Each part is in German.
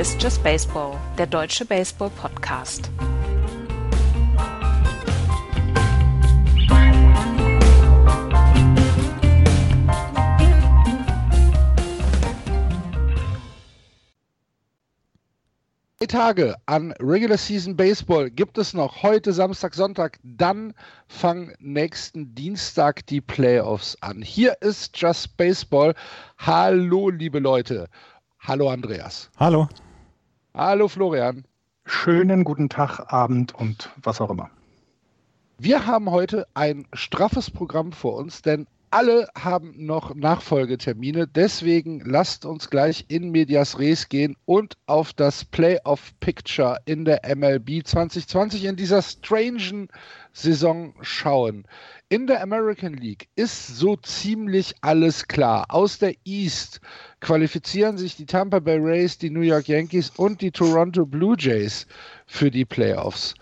Hier ist Just Baseball, der deutsche Baseball-Podcast. Drei Tage an Regular Season Baseball gibt es noch heute Samstag, Sonntag. Dann fangen nächsten Dienstag die Playoffs an. Hier ist Just Baseball. Hallo, liebe Leute. Hallo, Andreas. Hallo. Hallo, Florian. Schönen guten Tag, Abend und was auch immer. Wir haben heute ein straffes Programm vor uns, denn alle haben noch Nachfolgetermine. Deswegen lasst uns gleich in Medias Res gehen und auf das Playoff Picture in der MLB 2020 in dieser strangen Saison schauen. In der American League ist so ziemlich alles klar. Aus der East qualifizieren sich die Tampa Bay Rays, die New York Yankees und die Toronto Blue Jays für die Playoffs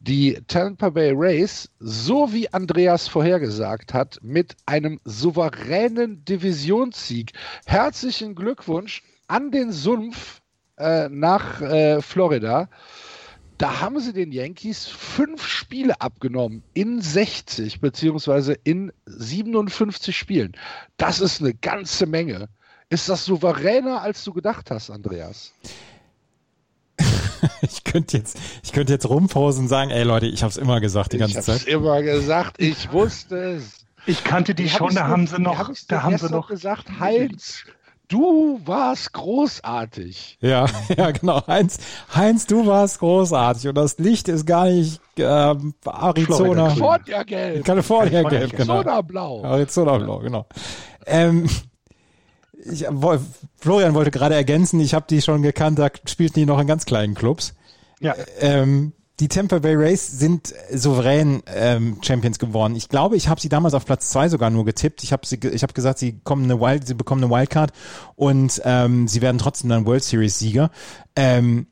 die Tampa Bay Rays, so wie Andreas vorhergesagt hat, mit einem souveränen Divisionssieg. Herzlichen Glückwunsch an den Sumpf äh, nach äh, Florida. Da haben sie den Yankees fünf Spiele abgenommen in 60 beziehungsweise in 57 Spielen. Das ist eine ganze Menge. Ist das souveräner, als du gedacht hast, Andreas? ich könnte jetzt, ich könnte jetzt rumpausen und sagen, ey Leute, ich habe es immer gesagt die ganze ich Zeit. Ich habe immer gesagt, ich wusste es. Ich kannte die, die schon, da haben sie noch, hab da haben sie noch gesagt, Heinz, du warst großartig. Ja, ja, genau. Heinz, Heinz, du warst großartig und das Licht ist gar nicht ähm, Arizona. California gelb. California gelb, genau. Arizona blau. Arizona blau, genau. Ähm, ich, Florian wollte gerade ergänzen, ich habe die schon gekannt, da spielten die noch in ganz kleinen Clubs. Ja. Ähm, die Tampa Bay Rays sind souverän ähm, Champions geworden. Ich glaube, ich habe sie damals auf Platz zwei sogar nur getippt. Ich habe sie, ich habe gesagt, sie kommen eine Wild, sie bekommen eine Wildcard und ähm, sie werden trotzdem dann World Series Sieger. Ähm,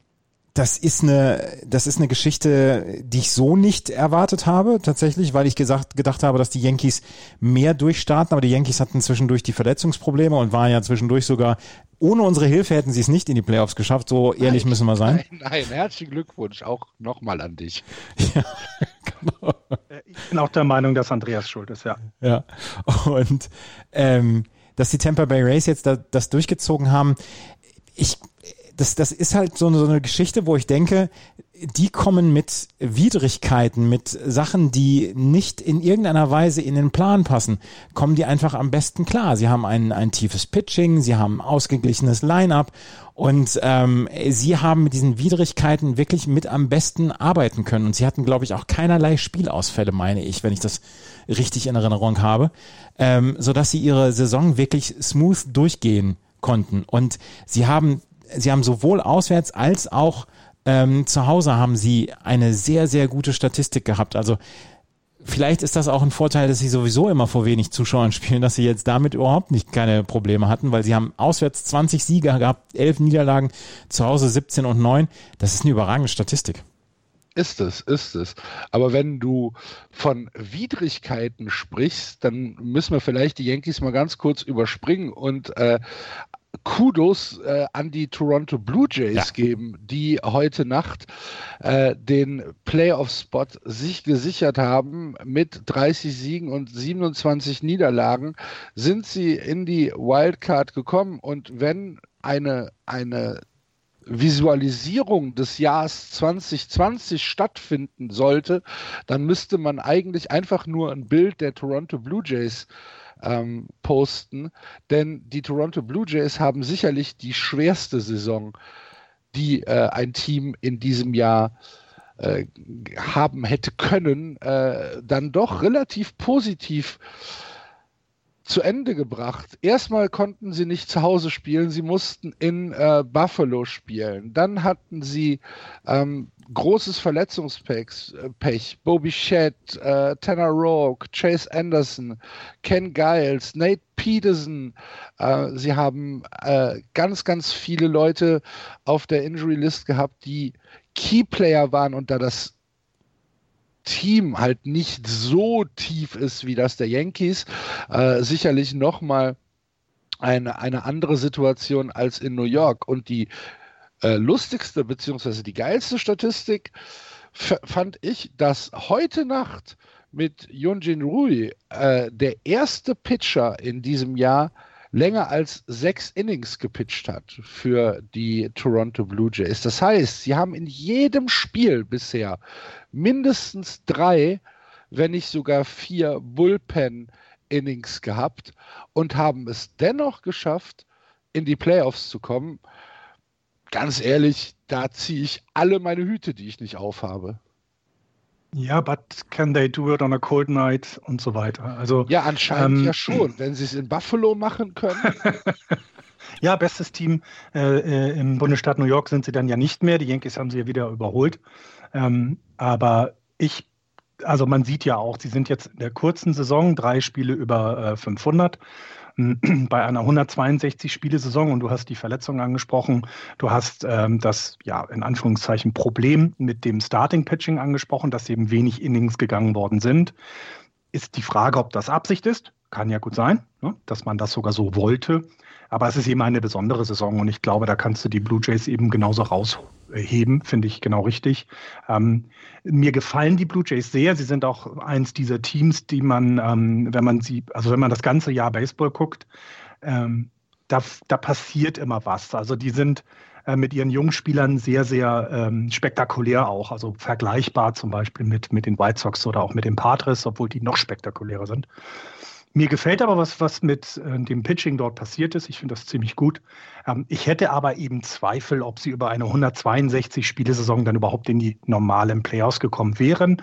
das ist eine, das ist eine Geschichte, die ich so nicht erwartet habe, tatsächlich, weil ich gesagt, gedacht habe, dass die Yankees mehr durchstarten, aber die Yankees hatten zwischendurch die Verletzungsprobleme und waren ja zwischendurch sogar, ohne unsere Hilfe hätten sie es nicht in die Playoffs geschafft, so ehrlich nein, müssen wir sein. Nein, nein, herzlichen Glückwunsch auch nochmal an dich. Ja, genau. Ich bin auch der Meinung, dass Andreas schuld ist, ja. Ja, und ähm, dass die Tampa Bay Rays jetzt da, das durchgezogen haben, ich, das, das ist halt so eine, so eine Geschichte, wo ich denke, die kommen mit Widrigkeiten, mit Sachen, die nicht in irgendeiner Weise in den Plan passen, kommen die einfach am besten klar. Sie haben ein, ein tiefes Pitching, sie haben ausgeglichenes Line-up und ähm, sie haben mit diesen Widrigkeiten wirklich mit am besten arbeiten können. Und sie hatten, glaube ich, auch keinerlei Spielausfälle, meine ich, wenn ich das richtig in Erinnerung habe, ähm, sodass sie ihre Saison wirklich smooth durchgehen konnten. Und sie haben sie haben sowohl auswärts als auch ähm, zu Hause haben sie eine sehr, sehr gute Statistik gehabt. Also vielleicht ist das auch ein Vorteil, dass sie sowieso immer vor wenig Zuschauern spielen, dass sie jetzt damit überhaupt nicht keine Probleme hatten, weil sie haben auswärts 20 Siege gehabt, 11 Niederlagen, zu Hause 17 und 9. Das ist eine überragende Statistik. Ist es, ist es. Aber wenn du von Widrigkeiten sprichst, dann müssen wir vielleicht die Yankees mal ganz kurz überspringen und äh, Kudos äh, an die Toronto Blue Jays ja. geben, die heute Nacht äh, den Playoff-Spot sich gesichert haben. Mit 30 Siegen und 27 Niederlagen sind sie in die Wildcard gekommen. Und wenn eine, eine Visualisierung des Jahres 2020 stattfinden sollte, dann müsste man eigentlich einfach nur ein Bild der Toronto Blue Jays ähm, posten, denn die Toronto Blue Jays haben sicherlich die schwerste Saison, die äh, ein Team in diesem Jahr äh, haben hätte können, äh, dann doch relativ positiv zu Ende gebracht. Erstmal konnten sie nicht zu Hause spielen, sie mussten in äh, Buffalo spielen. Dann hatten sie ähm, großes Verletzungspech. Äh. Bobby Shedd, äh, Tanner Rourke, Chase Anderson, Ken Giles, Nate Peterson. Äh, sie haben äh, ganz, ganz viele Leute auf der Injury List gehabt, die Keyplayer waren und da das Team halt nicht so tief ist wie das der Yankees, äh, sicherlich nochmal eine, eine andere Situation als in New York. Und die äh, lustigste beziehungsweise die geilste Statistik fand ich, dass heute Nacht mit Yunjin Rui äh, der erste Pitcher in diesem Jahr länger als sechs Innings gepitcht hat für die Toronto Blue Jays. Das heißt, sie haben in jedem Spiel bisher mindestens drei, wenn nicht sogar vier Bullpen-Innings gehabt und haben es dennoch geschafft, in die Playoffs zu kommen. Ganz ehrlich, da ziehe ich alle meine Hüte, die ich nicht aufhabe. Ja, but can they do it on a cold night und so weiter? Also, ja, anscheinend ähm, ja schon, wenn sie es in Buffalo machen können. ja, bestes Team äh, äh, im Bundesstaat New York sind sie dann ja nicht mehr. Die Yankees haben sie ja wieder überholt. Ähm, aber ich, also man sieht ja auch, sie sind jetzt in der kurzen Saison drei Spiele über äh, 500 bei einer 162-Spiele-Saison und du hast die Verletzung angesprochen, du hast ähm, das, ja, in Anführungszeichen Problem mit dem Starting-Pitching angesprochen, dass eben wenig Innings gegangen worden sind. Ist die Frage, ob das Absicht ist. Kann ja gut sein, ne, dass man das sogar so wollte. Aber es ist eben eine besondere Saison und ich glaube, da kannst du die Blue Jays eben genauso rausheben, finde ich genau richtig. Ähm, mir gefallen die Blue Jays sehr. Sie sind auch eins dieser Teams, die man, ähm, wenn man sie, also wenn man das ganze Jahr Baseball guckt, ähm, da, da passiert immer was. Also die sind äh, mit ihren Jungspielern sehr, sehr ähm, spektakulär auch. Also vergleichbar zum Beispiel mit, mit den White Sox oder auch mit den Padres, obwohl die noch spektakulärer sind. Mir gefällt aber, was, was mit äh, dem Pitching dort passiert ist. Ich finde das ziemlich gut. Ähm, ich hätte aber eben Zweifel, ob sie über eine 162-Spielesaison dann überhaupt in die normalen Playoffs gekommen wären.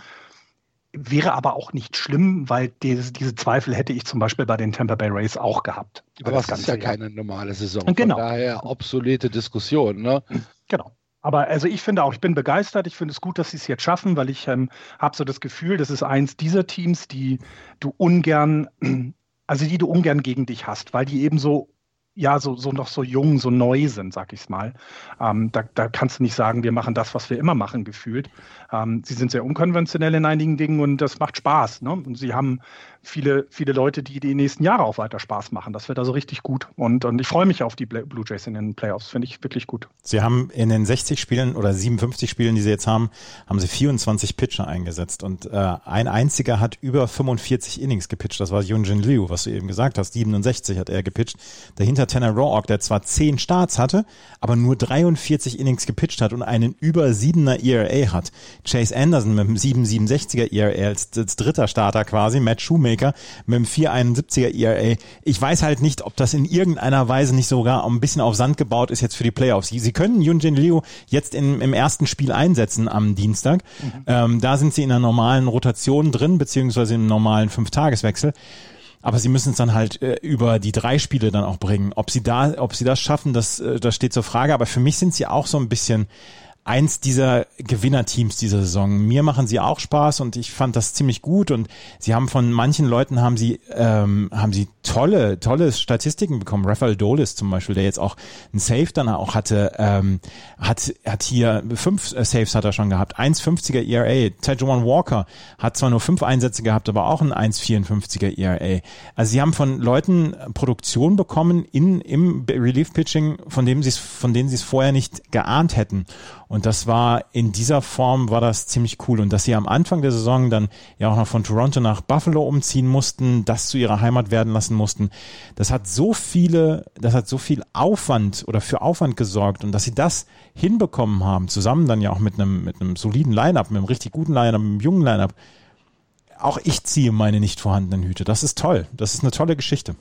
Wäre aber auch nicht schlimm, weil diese, diese Zweifel hätte ich zum Beispiel bei den Tampa Bay Rays auch gehabt. Aber es ist ja Jahr. keine normale Saison. Genau. Von daher obsolete Diskussion. Ne? Genau. Aber also ich finde auch, ich bin begeistert. Ich finde es gut, dass sie es jetzt schaffen, weil ich ähm, habe so das Gefühl, das ist eins dieser Teams, die du ungern, also die du ungern gegen dich hast, weil die eben so ja so, so noch so jung, so neu sind, sag ich's mal. Ähm, da, da kannst du nicht sagen, wir machen das, was wir immer machen, gefühlt. Ähm, sie sind sehr unkonventionell in einigen Dingen und das macht Spaß. Ne? Und sie haben viele, viele Leute, die die nächsten Jahre auch weiter Spaß machen. Das wird also richtig gut. Und, und ich freue mich auf die Blue Jays in den Playoffs. Finde ich wirklich gut. Sie haben in den 60 Spielen oder 57 Spielen, die sie jetzt haben, haben sie 24 Pitcher eingesetzt. Und äh, ein einziger hat über 45 Innings gepitcht. Das war Yunjin Liu, was du eben gesagt hast. 67 hat er gepitcht. Dahinter Tanner Roark, der zwar 10 Starts hatte, aber nur 43 Innings gepitcht hat und einen über 7er ERA hat. Chase Anderson mit einem 767er ERA als, als dritter Starter quasi. Matt Shoemaker Playmaker mit dem 471er ERA. Ich weiß halt nicht, ob das in irgendeiner Weise nicht sogar ein bisschen auf Sand gebaut ist jetzt für die Playoffs. Sie, sie können Yunjin Liu jetzt in, im ersten Spiel einsetzen am Dienstag. Mhm. Ähm, da sind sie in einer normalen Rotation drin, beziehungsweise im normalen Fünftageswechsel. Aber sie müssen es dann halt äh, über die drei Spiele dann auch bringen. Ob sie da, ob sie das schaffen, das, äh, das steht zur Frage. Aber für mich sind sie auch so ein bisschen eins dieser Gewinnerteams dieser Saison. Mir machen sie auch Spaß und ich fand das ziemlich gut und sie haben von manchen Leuten haben sie ähm, haben sie tolle tolle Statistiken bekommen. Rafael Dolis zum Beispiel, der jetzt auch ein Save dann auch hatte, ähm, hat hat hier fünf äh, Saves hat er schon gehabt, 1,50er ERA. Tejuan Walker hat zwar nur fünf Einsätze gehabt, aber auch ein 1,54er ERA. Also sie haben von Leuten Produktion bekommen in im Relief Pitching, von dem sie es von denen sie es vorher nicht geahnt hätten. Und das war in dieser Form war das ziemlich cool. Und dass sie am Anfang der Saison dann ja auch noch von Toronto nach Buffalo umziehen mussten, das zu ihrer Heimat werden lassen mussten, das hat so viele, das hat so viel Aufwand oder für Aufwand gesorgt. Und dass sie das hinbekommen haben, zusammen dann ja auch mit einem, mit einem soliden Line-Up, mit einem richtig guten Line-Up, mit einem jungen Line-Up, auch ich ziehe meine nicht vorhandenen Hüte. Das ist toll. Das ist eine tolle Geschichte.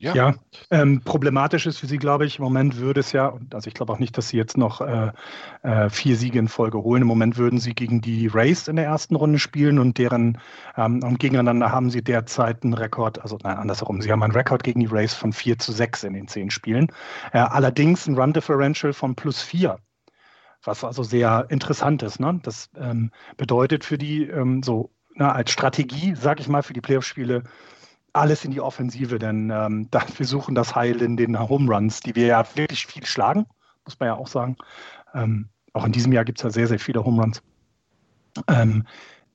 Ja, ja ähm, problematisch ist für sie, glaube ich, im Moment würde es ja, also ich glaube auch nicht, dass sie jetzt noch äh, äh, vier Siege in Folge holen. Im Moment würden sie gegen die Rays in der ersten Runde spielen und deren ähm, und gegeneinander haben sie derzeit einen Rekord, also nein, andersherum, sie haben einen Rekord gegen die Rays von 4 zu 6 in den zehn Spielen. Äh, allerdings ein Run Differential von plus 4 was also sehr interessant ist. Ne? Das ähm, bedeutet für die ähm, so na, als Strategie, sag ich mal, für die Playoff-Spiele alles in die Offensive, denn ähm, da, wir suchen das Heil in den Home Runs, die wir ja wirklich viel schlagen, muss man ja auch sagen. Ähm, auch in diesem Jahr gibt es ja sehr, sehr viele Home Runs. Ähm,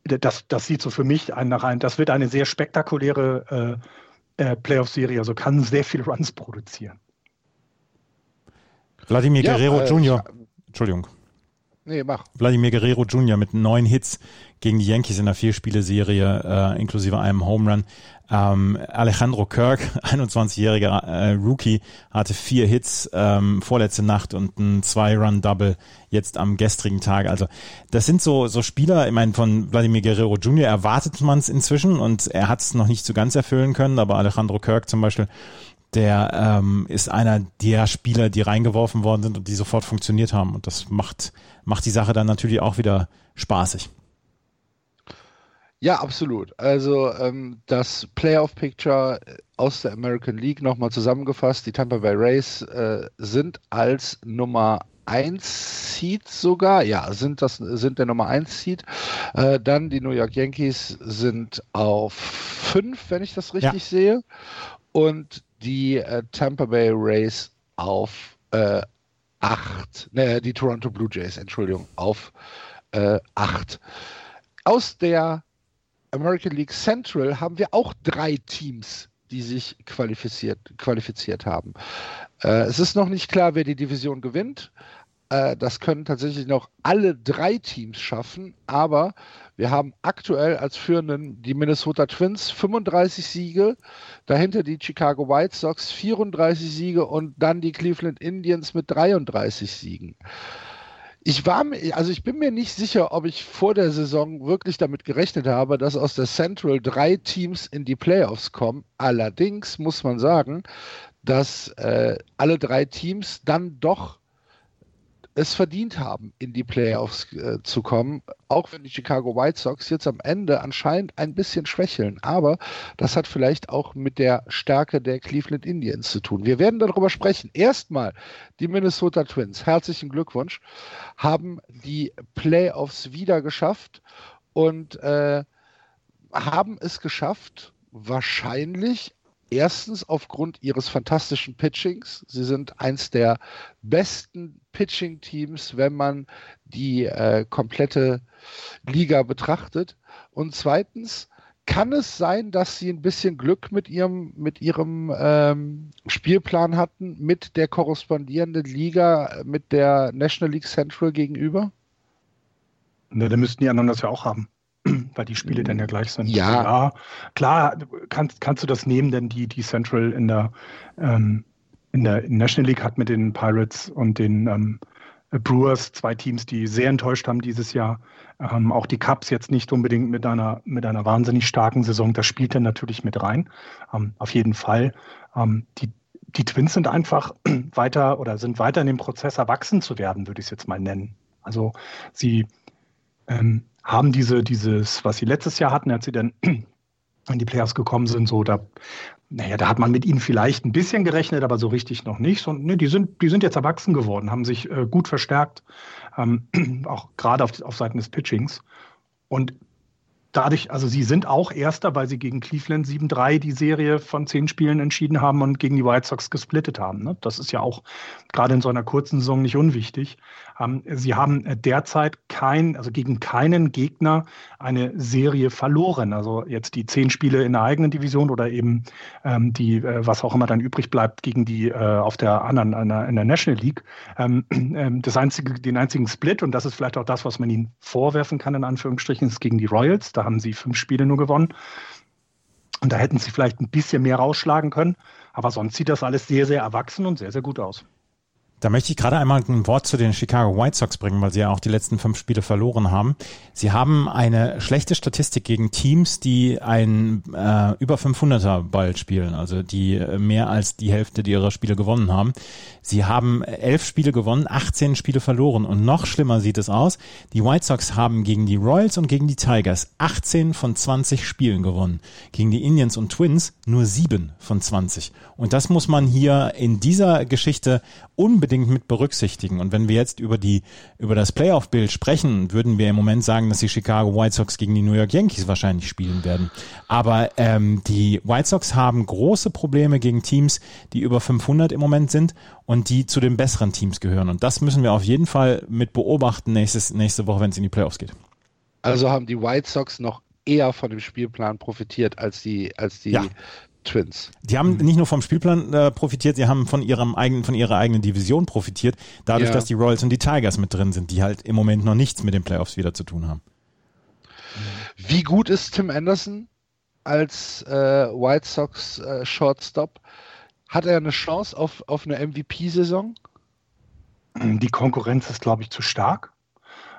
das, das sieht so für mich ein, nach ein, das wird eine sehr spektakuläre äh, äh, Playoff-Serie, also kann sehr viele Runs produzieren. Vladimir ja, Guerrero äh, Jr. Entschuldigung. Nee, mach. Vladimir Guerrero Jr. mit neun Hits gegen die Yankees in der Vierspiele-Serie, äh, inklusive einem Home Run. Ähm, Alejandro Kirk, 21-jähriger äh, Rookie, hatte vier Hits ähm, vorletzte Nacht und ein Zwei-Run-Double jetzt am gestrigen Tag. Also das sind so, so Spieler, ich meine, von Vladimir Guerrero Jr. erwartet man es inzwischen und er hat es noch nicht so ganz erfüllen können, aber Alejandro Kirk zum Beispiel der ähm, ist einer der Spieler, die reingeworfen worden sind und die sofort funktioniert haben. Und das macht, macht die Sache dann natürlich auch wieder spaßig. Ja, absolut. Also ähm, das Playoff-Picture aus der American League nochmal zusammengefasst. Die Tampa Bay Rays äh, sind als Nummer 1 Seed sogar, ja, sind das sind der Nummer 1 Seed. Äh, dann die New York Yankees sind auf 5, wenn ich das richtig ja. sehe. Und die äh, Tampa Bay Rays auf äh, 8, ne, die Toronto Blue Jays, Entschuldigung, auf äh, 8. Aus der American League Central haben wir auch drei Teams, die sich qualifiziert, qualifiziert haben. Äh, es ist noch nicht klar, wer die Division gewinnt. Äh, das können tatsächlich noch alle drei Teams schaffen, aber wir haben aktuell als Führenden die Minnesota Twins 35 Siege, dahinter die Chicago White Sox 34 Siege und dann die Cleveland Indians mit 33 Siegen. Ich war also ich bin mir nicht sicher, ob ich vor der Saison wirklich damit gerechnet habe, dass aus der Central drei Teams in die Playoffs kommen. Allerdings muss man sagen, dass äh, alle drei Teams dann doch es verdient haben, in die Playoffs äh, zu kommen, auch wenn die Chicago White Sox jetzt am Ende anscheinend ein bisschen schwächeln. Aber das hat vielleicht auch mit der Stärke der Cleveland Indians zu tun. Wir werden darüber sprechen. Erstmal die Minnesota Twins. Herzlichen Glückwunsch. Haben die Playoffs wieder geschafft und äh, haben es geschafft, wahrscheinlich Erstens aufgrund ihres fantastischen Pitchings. Sie sind eins der besten Pitching-Teams, wenn man die äh, komplette Liga betrachtet. Und zweitens kann es sein, dass sie ein bisschen Glück mit ihrem, mit ihrem ähm, Spielplan hatten, mit der korrespondierenden Liga, mit der National League Central gegenüber? Ne, dann müssten die anderen das ja auch haben weil die Spiele dann ja gleich sind. Ja. ja klar, kannst, kannst du das nehmen, denn die, die Central in der, ähm, in der National League hat mit den Pirates und den ähm, Brewers zwei Teams, die sehr enttäuscht haben dieses Jahr. Ähm, auch die Cubs jetzt nicht unbedingt mit einer, mit einer wahnsinnig starken Saison. Das spielt dann natürlich mit rein. Ähm, auf jeden Fall. Ähm, die, die Twins sind einfach weiter oder sind weiter in dem Prozess erwachsen zu werden, würde ich es jetzt mal nennen. Also sie ähm, haben diese, dieses, was sie letztes Jahr hatten, als sie dann in die Playoffs gekommen sind, so da, naja, da hat man mit ihnen vielleicht ein bisschen gerechnet, aber so richtig noch nicht. Und ne, die sind, die sind jetzt erwachsen geworden, haben sich äh, gut verstärkt, ähm, auch gerade auf, auf Seiten des Pitchings. Und dadurch, also sie sind auch Erster, weil sie gegen Cleveland 7-3 die Serie von zehn Spielen entschieden haben und gegen die White Sox gesplittet haben. Ne? Das ist ja auch gerade in so einer kurzen Saison nicht unwichtig. Ähm, sie haben äh, derzeit kein, also gegen keinen Gegner eine Serie verloren. Also jetzt die zehn Spiele in der eigenen Division oder eben ähm, die, äh, was auch immer dann übrig bleibt, gegen die äh, auf der anderen, in der, in der National League. Ähm, ähm, das einzige, den einzigen Split, und das ist vielleicht auch das, was man ihnen vorwerfen kann, in Anführungsstrichen, ist gegen die Royals. Da haben sie fünf Spiele nur gewonnen. Und da hätten sie vielleicht ein bisschen mehr rausschlagen können. Aber sonst sieht das alles sehr, sehr erwachsen und sehr, sehr gut aus. Da möchte ich gerade einmal ein Wort zu den Chicago White Sox bringen, weil sie ja auch die letzten fünf Spiele verloren haben. Sie haben eine schlechte Statistik gegen Teams, die ein äh, über 500er Ball spielen, also die äh, mehr als die Hälfte ihrer Spiele gewonnen haben. Sie haben elf Spiele gewonnen, 18 Spiele verloren und noch schlimmer sieht es aus. Die White Sox haben gegen die Royals und gegen die Tigers 18 von 20 Spielen gewonnen. Gegen die Indians und Twins nur sieben von 20. Und das muss man hier in dieser Geschichte unbedingt mit berücksichtigen. Und wenn wir jetzt über die, über das Playoff-Bild sprechen, würden wir im Moment sagen, dass die Chicago White Sox gegen die New York Yankees wahrscheinlich spielen werden. Aber ähm, die White Sox haben große Probleme gegen Teams, die über 500 im Moment sind und die zu den besseren Teams gehören. Und das müssen wir auf jeden Fall mit beobachten nächstes, nächste Woche, wenn es in die Playoffs geht. Also haben die White Sox noch eher von dem Spielplan profitiert als die, als die ja. Twins. Die haben nicht nur vom Spielplan äh, profitiert, sie haben von ihrem eigenen, von ihrer eigenen Division profitiert, dadurch, ja. dass die Royals und die Tigers mit drin sind, die halt im Moment noch nichts mit den Playoffs wieder zu tun haben. Wie gut ist Tim Anderson als äh, White Sox äh, Shortstop? Hat er eine Chance auf, auf eine MVP-Saison? Die Konkurrenz ist, glaube ich, zu stark.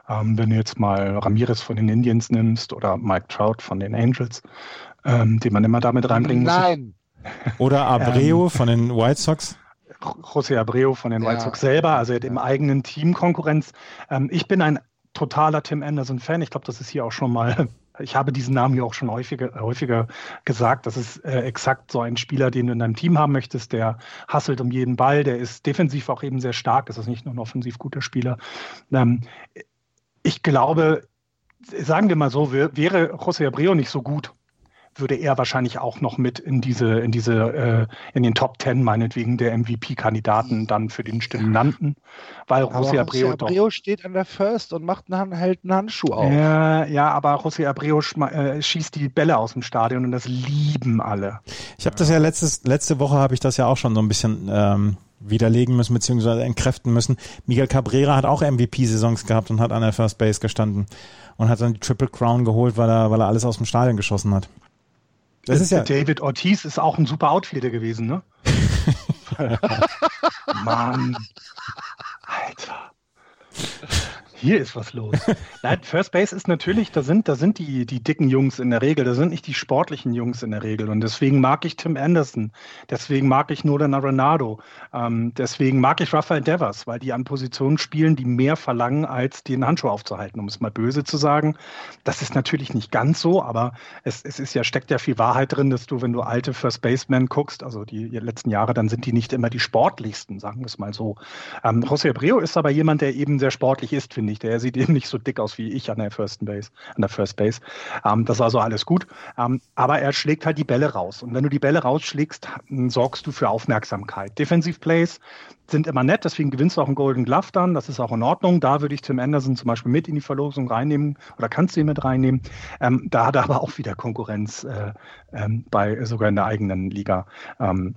Ähm, wenn du jetzt mal Ramirez von den Indians nimmst oder Mike Trout von den Angels, ähm, den man immer damit reinbringen muss. Nein. Oder Abreu ähm, von den White Sox? José Abreu von den White Sox selber, also er hat im eigenen Team Konkurrenz. Ähm, ich bin ein totaler Tim Anderson-Fan. Ich glaube, das ist hier auch schon mal ich habe diesen Namen hier auch schon häufiger, häufiger gesagt. Das ist äh, exakt so ein Spieler, den du in deinem Team haben möchtest. Der hasselt um jeden Ball, der ist defensiv auch eben sehr stark. Das ist nicht nur ein offensiv guter Spieler. Ähm, ich glaube, sagen wir mal so, wäre José Abreu nicht so gut, würde er wahrscheinlich auch noch mit in diese, in diese, äh, in den Top Ten meinetwegen der MVP-Kandidaten dann für den Stimmen landen. Weil José Abreu, Abreu steht an der First und macht einen, hält einen Handschuh auf. Ja, ja aber José Abreu äh, schießt die Bälle aus dem Stadion und das lieben alle. Ich habe das ja letztes, letzte Woche habe ich das ja auch schon so ein bisschen ähm, widerlegen müssen beziehungsweise entkräften müssen. Miguel Cabrera hat auch MVP-Saisons gehabt und hat an der First Base gestanden und hat dann die Triple Crown geholt, weil er, weil er alles aus dem Stadion geschossen hat. Das ist ja David Ortiz ist auch ein super Outfielder gewesen, ne? Mann. Alter. Hier ist was los. Nein, First Base ist natürlich, da sind, da sind die, die dicken Jungs in der Regel, da sind nicht die sportlichen Jungs in der Regel. Und deswegen mag ich Tim Anderson, deswegen mag ich Nolan Arenado, ähm, deswegen mag ich Rafael Devers, weil die an Positionen spielen, die mehr verlangen, als den Handschuh aufzuhalten, um es mal böse zu sagen. Das ist natürlich nicht ganz so, aber es, es ist ja, steckt ja viel Wahrheit drin, dass du, wenn du alte First Basemen guckst, also die letzten Jahre, dann sind die nicht immer die sportlichsten, sagen wir es mal so. Ähm, José Abreu ist aber jemand, der eben sehr sportlich ist, finde ich. Der sieht eben nicht so dick aus wie ich an der First Base. An der First Base. Ähm, das ist also alles gut. Ähm, aber er schlägt halt die Bälle raus. Und wenn du die Bälle rausschlägst, sorgst du für Aufmerksamkeit. Defensive Plays sind immer nett, deswegen gewinnst du auch einen Golden Glove dann. Das ist auch in Ordnung. Da würde ich Tim Anderson zum Beispiel mit in die Verlosung reinnehmen oder kannst du ihn mit reinnehmen. Ähm, da hat er aber auch wieder Konkurrenz äh, ähm, bei sogar in der eigenen Liga. Ähm,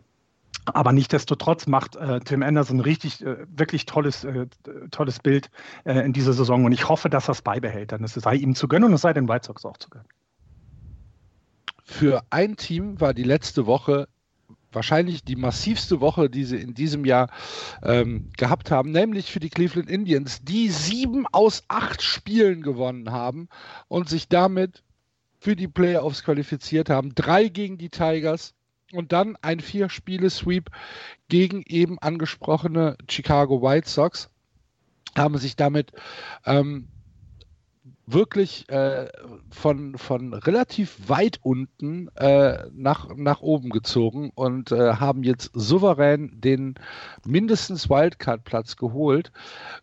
aber nichtdestotrotz macht äh, Tim Anderson richtig, äh, wirklich tolles, äh, tolles Bild äh, in dieser Saison und ich hoffe, dass er es beibehält. Dann es sei ihm zu gönnen und es sei den White Sox auch zu gönnen. Für ein Team war die letzte Woche wahrscheinlich die massivste Woche, die sie in diesem Jahr ähm, gehabt haben, nämlich für die Cleveland Indians, die sieben aus acht Spielen gewonnen haben und sich damit für die Playoffs qualifiziert haben. Drei gegen die Tigers, und dann ein Vier-Spiele-Sweep gegen eben angesprochene Chicago White Sox. Haben sich damit ähm, wirklich äh, von, von relativ weit unten äh, nach, nach oben gezogen und äh, haben jetzt souverän den mindestens Wildcard-Platz geholt.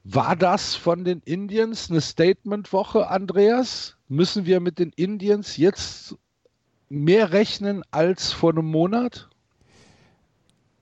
War das von den Indians eine Statement-Woche, Andreas? Müssen wir mit den Indians jetzt mehr rechnen als vor einem Monat?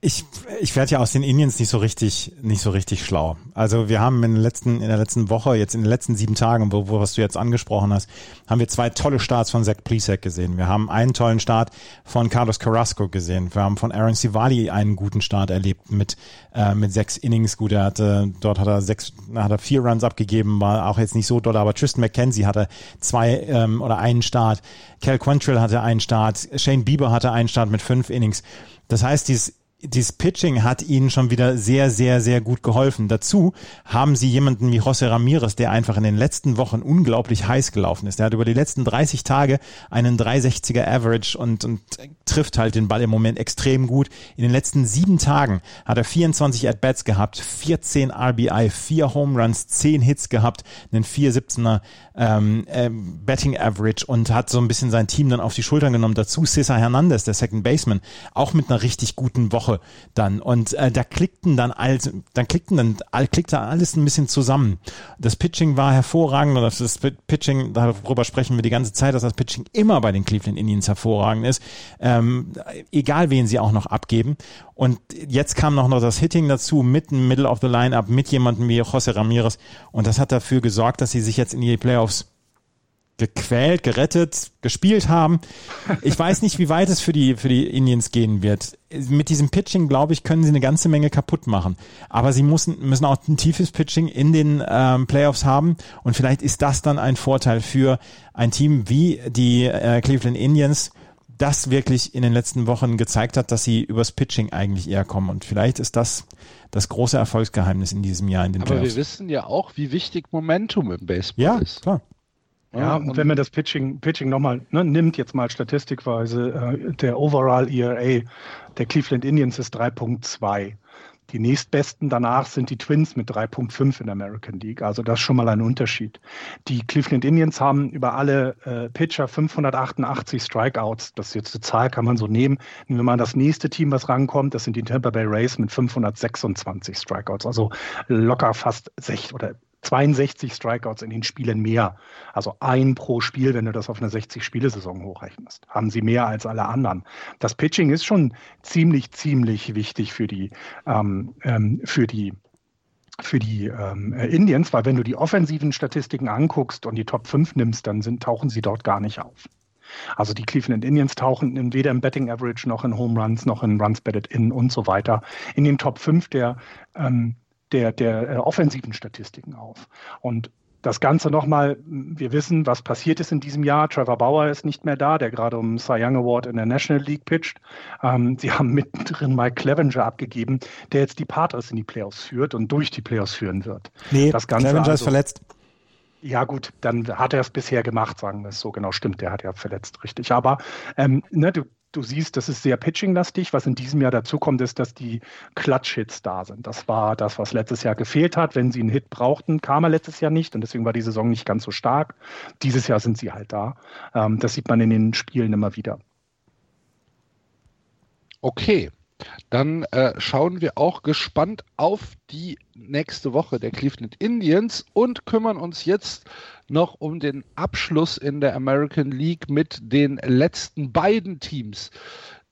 Ich, ich werde ja aus den Indians nicht so richtig, nicht so richtig schlau. Also wir haben in der letzten, in der letzten Woche, jetzt in den letzten sieben Tagen, wo, wo was du jetzt angesprochen hast, haben wir zwei tolle Starts von Zach Plesek gesehen. Wir haben einen tollen Start von Carlos Carrasco gesehen. Wir haben von Aaron Sivali einen guten Start erlebt mit, äh, mit sechs Innings. Gut, er hatte, dort hat er sechs, hat er vier Runs abgegeben, war auch jetzt nicht so doll, aber Tristan McKenzie hatte zwei ähm, oder einen Start. Cal Quantrill hatte einen Start. Shane Bieber hatte einen Start mit fünf Innings. Das heißt, dieses dieses Pitching hat ihnen schon wieder sehr, sehr, sehr gut geholfen. Dazu haben sie jemanden wie José Ramirez, der einfach in den letzten Wochen unglaublich heiß gelaufen ist. Der hat über die letzten 30 Tage einen 360er Average und, und trifft halt den Ball im Moment extrem gut. In den letzten sieben Tagen hat er 24 At-Bats gehabt, 14 RBI, 4 Home Runs, 10 Hits gehabt, einen 417er ähm, äh, Betting Average und hat so ein bisschen sein Team dann auf die Schultern genommen. Dazu Cesar Hernandez, der Second Baseman, auch mit einer richtig guten Woche dann. Und äh, da klickten dann alles, dann klickten dann, all, klickte alles ein bisschen zusammen. Das Pitching war hervorragend und das Pitching, darüber sprechen wir die ganze Zeit, dass das Pitching immer bei den Cleveland Indians hervorragend ist. Ähm, egal wen sie auch noch abgeben. Und jetzt kam noch, noch das Hitting dazu, mitten Middle of the Lineup, mit jemandem wie José Ramirez. Und das hat dafür gesorgt, dass sie sich jetzt in die Playoffs gequält, gerettet, gespielt haben. Ich weiß nicht, wie weit es für die, für die Indians gehen wird. Mit diesem Pitching, glaube ich, können sie eine ganze Menge kaputt machen. Aber sie müssen, müssen auch ein tiefes Pitching in den ähm, Playoffs haben. Und vielleicht ist das dann ein Vorteil für ein Team wie die äh, Cleveland Indians, das wirklich in den letzten Wochen gezeigt hat, dass sie übers Pitching eigentlich eher kommen. Und vielleicht ist das das große Erfolgsgeheimnis in diesem Jahr in den Aber Playoffs. wir wissen ja auch, wie wichtig Momentum im Baseball ja, ist. klar. Ja, und wenn man das Pitching, Pitching nochmal ne, nimmt, jetzt mal statistikweise, äh, der Overall ERA der Cleveland Indians ist 3.2. Die nächstbesten danach sind die Twins mit 3.5 in der American League. Also das ist schon mal ein Unterschied. Die Cleveland Indians haben über alle äh, Pitcher 588 Strikeouts. Das ist jetzt eine Zahl, kann man so nehmen. Nehmen wir mal das nächste Team, was rankommt, das sind die Tampa Bay Rays mit 526 Strikeouts. Also locker fast 60 oder 62 Strikeouts in den Spielen mehr. Also ein pro Spiel, wenn du das auf eine 60-Spiele-Saison hochrechnest. Haben sie mehr als alle anderen. Das Pitching ist schon ziemlich, ziemlich wichtig für die, ähm, ähm, für die für die ähm, Indians, weil wenn du die offensiven Statistiken anguckst und die Top 5 nimmst, dann sind, tauchen sie dort gar nicht auf. Also die Cleveland Indians tauchen weder im Betting Average noch in Home Runs noch in Runs Betted In und so weiter in den Top 5 der ähm, der, der äh, offensiven Statistiken auf. Und das Ganze nochmal, wir wissen, was passiert ist in diesem Jahr. Trevor Bauer ist nicht mehr da, der gerade um Cy Young Award in der National League pitcht. Ähm, sie haben mittendrin Mike Clevenger abgegeben, der jetzt die Padres in die Playoffs führt und durch die Playoffs führen wird. Nee, das Ganze Clevenger also, ist verletzt. Ja gut, dann hat er es bisher gemacht, sagen wir es so. Genau, stimmt, der hat ja verletzt, richtig. Aber ähm, ne, du, du siehst, das ist sehr pitching-lastig. Was in diesem Jahr dazu kommt, ist, dass die Clutch-Hits da sind. Das war das, was letztes Jahr gefehlt hat. Wenn sie einen Hit brauchten, kam er letztes Jahr nicht und deswegen war die Saison nicht ganz so stark. Dieses Jahr sind sie halt da. Ähm, das sieht man in den Spielen immer wieder. Okay, dann äh, schauen wir auch gespannt auf die nächste Woche der Cleveland Indians und kümmern uns jetzt noch um den Abschluss in der American League mit den letzten beiden Teams,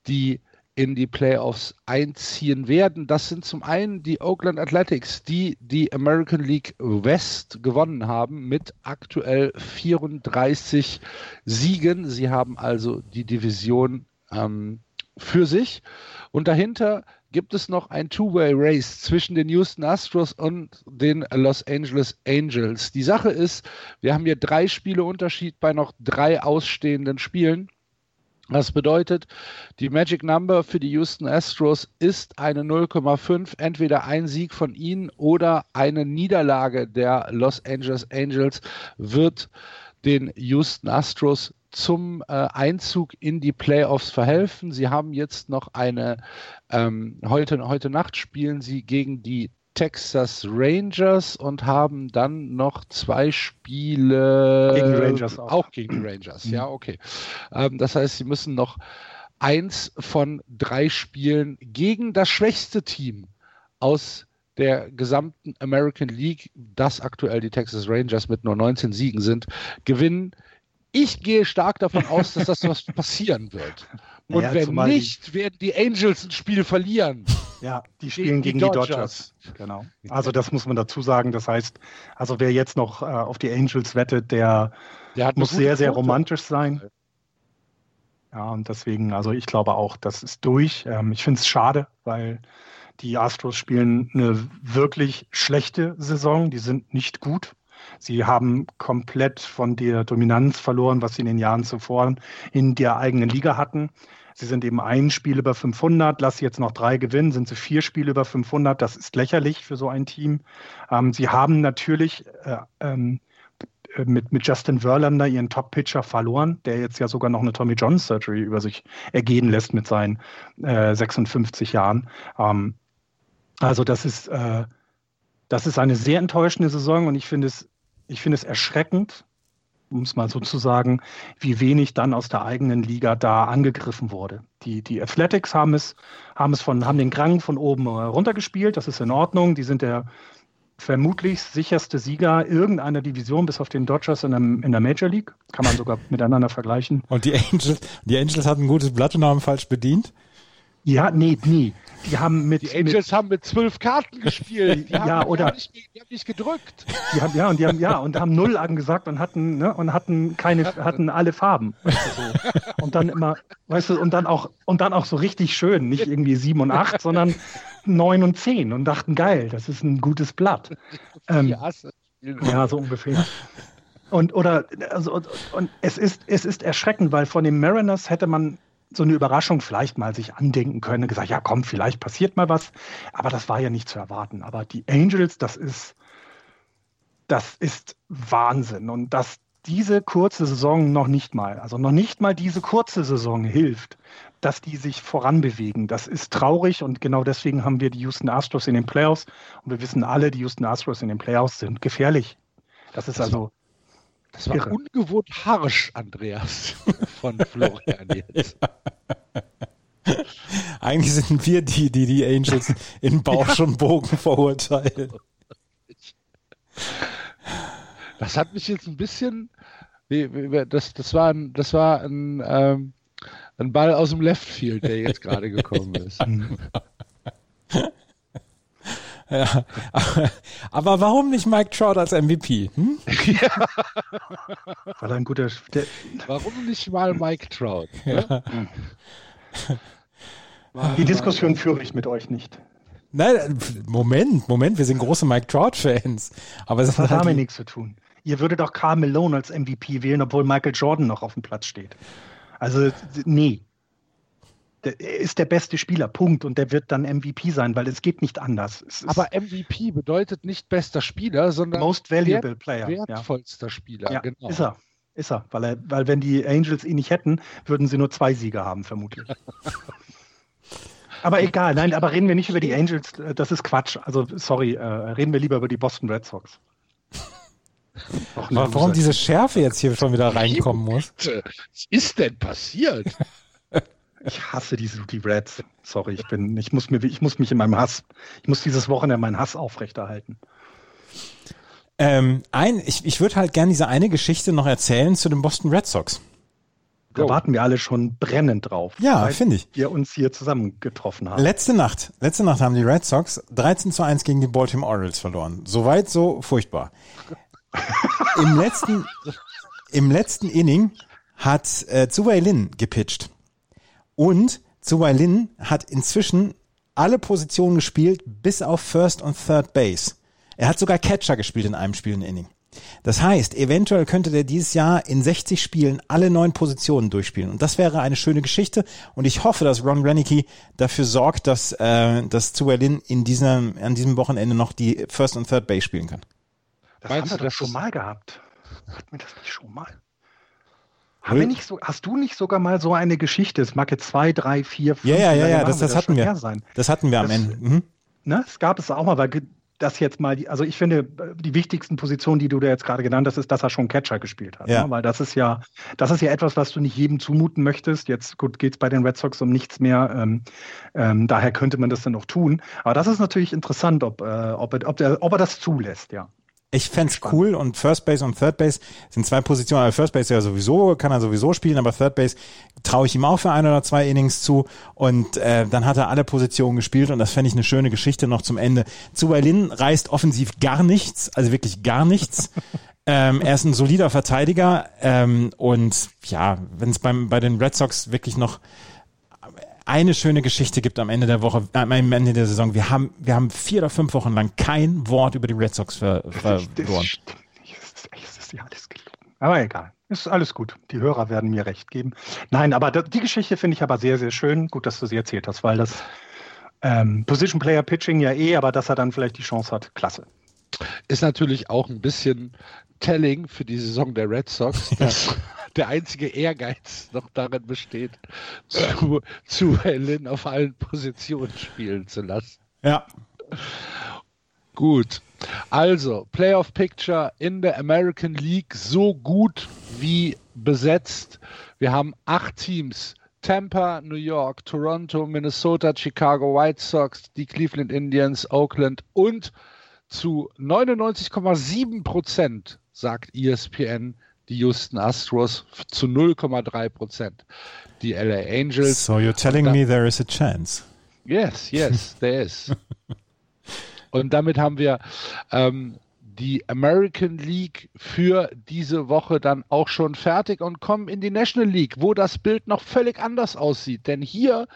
die in die Playoffs einziehen werden. Das sind zum einen die Oakland Athletics, die die American League West gewonnen haben mit aktuell 34 Siegen. Sie haben also die Division ähm, für sich. Und dahinter gibt es noch ein Two-Way-Race zwischen den Houston Astros und den Los Angeles Angels. Die Sache ist, wir haben hier drei Spiele Unterschied bei noch drei ausstehenden Spielen. Das bedeutet, die Magic Number für die Houston Astros ist eine 0,5, entweder ein Sieg von ihnen oder eine Niederlage der Los Angeles Angels wird den Houston Astros zum äh, Einzug in die Playoffs verhelfen. Sie haben jetzt noch eine, ähm, heute, heute Nacht spielen sie gegen die Texas Rangers und haben dann noch zwei Spiele gegen Rangers auch, auch gegen Rangers. Ja, okay. Ähm, das heißt, sie müssen noch eins von drei Spielen gegen das schwächste Team aus der gesamten American League, das aktuell die Texas Rangers mit nur 19 Siegen sind, gewinnen. Ich gehe stark davon aus, dass das was passieren wird. Und naja, wenn nicht, die, werden die Angels ein Spiel verlieren. Ja, die spielen gegen, gegen die, Dodgers. Dodgers. Genau. Also das muss man dazu sagen. Das heißt, also wer jetzt noch äh, auf die Angels wettet, der, der muss sehr, sehr romantisch sein. Ja, und deswegen, also ich glaube auch, das ist durch. Ähm, ich finde es schade, weil die Astros spielen eine wirklich schlechte Saison. Die sind nicht gut. Sie haben komplett von der Dominanz verloren, was sie in den Jahren zuvor in der eigenen Liga hatten. Sie sind eben ein Spiel über 500, lass jetzt noch drei gewinnen, sind sie vier Spiele über 500. Das ist lächerlich für so ein Team. Ähm, sie haben natürlich äh, ähm, mit, mit Justin Verlander ihren Top-Pitcher verloren, der jetzt ja sogar noch eine Tommy John Surgery über sich ergehen lässt mit seinen äh, 56 Jahren. Ähm, also das ist, äh, das ist eine sehr enttäuschende Saison und ich finde es ich finde es erschreckend, um es mal so zu sagen, wie wenig dann aus der eigenen Liga da angegriffen wurde. Die, die Athletics haben es, haben es von, haben den Krang von oben runtergespielt, das ist in Ordnung. Die sind der vermutlich sicherste Sieger irgendeiner Division, bis auf den Dodgers in der, in der Major League. Kann man sogar miteinander vergleichen. Und die Angels, die Angels hatten ein gutes Blatt und haben falsch bedient? Ja, nee, nee. Die haben mit. Die Angels mit, haben mit zwölf Karten gespielt. Die haben, ja, oder, die haben, nicht, die haben nicht gedrückt. Die haben, ja, und die haben, ja, und haben null angesagt und hatten, ne, und hatten keine, hatten alle Farben. Weißt du, so. Und dann immer, weißt du, und dann auch, und dann auch so richtig schön, nicht irgendwie sieben und acht, sondern neun und zehn und dachten, geil, das ist ein gutes Blatt. Ähm, ja, so ungefähr. Und, oder, also, und, und es ist, es ist erschreckend, weil von den Mariners hätte man so eine Überraschung vielleicht mal sich andenken können, gesagt, ja komm, vielleicht passiert mal was, aber das war ja nicht zu erwarten. Aber die Angels, das ist, das ist Wahnsinn und dass diese kurze Saison noch nicht mal, also noch nicht mal diese kurze Saison hilft, dass die sich voranbewegen. Das ist traurig und genau deswegen haben wir die Houston Astros in den Playoffs und wir wissen alle, die Houston Astros in den Playoffs sind gefährlich. Das ist also das war Irre. ungewohnt harsch, Andreas, von Florian jetzt. Eigentlich sind wir die, die die Angels in Bausch und Bogen verurteilen. Das hat mich jetzt ein bisschen, das, das war ein, das war ein, ähm, ein Ball aus dem Left Field, der jetzt gerade gekommen ist. Ja. Aber warum nicht Mike Trout als MVP? Hm? Ja. Weil er ein guter. Der, warum nicht mal Mike Trout? Ne? Ja. Die Diskussion führe ich mit euch nicht. Nein, Moment, Moment, wir sind große Mike Trout-Fans. Aber das hat damit nichts zu tun. Ihr würdet auch Carl Malone als MVP wählen, obwohl Michael Jordan noch auf dem Platz steht. Also, nee der ist der beste Spieler, Punkt. Und der wird dann MVP sein, weil es geht nicht anders. Aber MVP bedeutet nicht bester Spieler, sondern Most Valuable Player. Wertvollster ja. Spieler, ja, genau. Ist er. Ist er. Weil, er, weil wenn die Angels ihn nicht hätten, würden sie nur zwei Siege haben, vermutlich. aber egal, nein, aber reden wir nicht über die Angels, das ist Quatsch. Also sorry, äh, reden wir lieber über die Boston Red Sox. Warum diese Schärfe jetzt hier schon wieder reinkommen muss? Was ist denn passiert? Ich hasse diese die Reds. Sorry, ich bin, ich muss mir, ich muss mich in meinem Hass, ich muss dieses Wochenende meinen Hass aufrechterhalten. Ähm, ein, ich, ich würde halt gerne diese eine Geschichte noch erzählen zu den Boston Red Sox. Da warten wir alle schon brennend drauf. Ja, finde ich. Wir uns hier zusammengetroffen haben. Letzte Nacht, letzte Nacht haben die Red Sox 13 zu 1 gegen die Baltimore Orioles verloren. Soweit so furchtbar. Im letzten, im letzten Inning hat äh, Zuwei Lin gepitcht. Und Zuwai Lin hat inzwischen alle Positionen gespielt, bis auf First und Third Base. Er hat sogar Catcher gespielt in einem spielenden Inning. Das heißt, eventuell könnte der dieses Jahr in 60 Spielen alle neun Positionen durchspielen. Und das wäre eine schöne Geschichte. Und ich hoffe, dass Ron Renicky dafür sorgt, dass, äh, dass Lin in diesem, an diesem Wochenende noch die First und Third Base spielen kann. Das Meinst haben wir doch schon mal gehabt. Hatten wir das nicht schon mal? Haben wir nicht so, hast du nicht sogar mal so eine Geschichte? Es mag jetzt zwei, drei, vier, fünf. Ja, ja, ja, ja das, das, hatten wir. Sein. Das hatten wir am das, Ende. Mhm. Ne, es gab es auch mal, weil das jetzt mal, die, also ich finde, die wichtigsten Positionen, die du da jetzt gerade genannt hast, ist, dass er schon Catcher gespielt hat. Ja. Ne? Weil das ist ja, das ist ja etwas, was du nicht jedem zumuten möchtest. Jetzt gut geht es bei den Red Sox um nichts mehr. Ähm, ähm, daher könnte man das dann noch tun. Aber das ist natürlich interessant, ob, äh, ob, er, ob, er, ob er das zulässt, ja. Ich fände cool und First Base und Third Base sind zwei Positionen. Also First Base ja sowieso, kann er sowieso spielen, aber Third Base traue ich ihm auch für ein oder zwei Innings zu. Und äh, dann hat er alle Positionen gespielt und das fände ich eine schöne Geschichte noch zum Ende. Zu Berlin reißt offensiv gar nichts, also wirklich gar nichts. ähm, er ist ein solider Verteidiger ähm, und ja, wenn es beim bei den Red Sox wirklich noch eine schöne Geschichte gibt am Ende der Woche, äh, am Ende der Saison. Wir haben, wir haben vier oder fünf Wochen lang kein Wort über die Red Sox ver, verloren. Das ist ja alles gelogen. Aber egal. Ist alles gut. Die Hörer werden mir recht geben. Nein, aber die Geschichte finde ich aber sehr, sehr schön. Gut, dass du sie erzählt hast, weil das ähm, Position Player Pitching ja eh, aber dass er dann vielleicht die Chance hat, klasse. Ist natürlich auch ein bisschen telling für die Saison der Red Sox, dass der einzige Ehrgeiz noch darin besteht, zu, zu Helen auf allen Positionen spielen zu lassen. Ja. Gut. Also, Playoff Picture in der American League so gut wie besetzt. Wir haben acht Teams. Tampa, New York, Toronto, Minnesota, Chicago White Sox, die Cleveland Indians, Oakland und zu 99,7 Prozent sagt ESPN die Houston Astros zu 0,3 Prozent. Die LA Angels. So you're telling me there is a chance. Yes, yes, there is. Und damit haben wir ähm, die American League für diese Woche dann auch schon fertig und kommen in die National League, wo das Bild noch völlig anders aussieht. Denn hier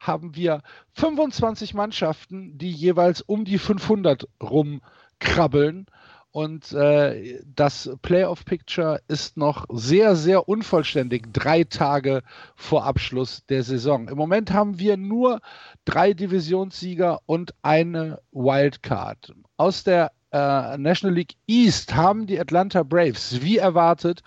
haben wir 25 Mannschaften, die jeweils um die 500 rumkrabbeln. Und äh, das Playoff Picture ist noch sehr, sehr unvollständig, drei Tage vor Abschluss der Saison. Im Moment haben wir nur drei Divisionssieger und eine Wildcard. Aus der äh, National League East haben die Atlanta Braves wie erwartet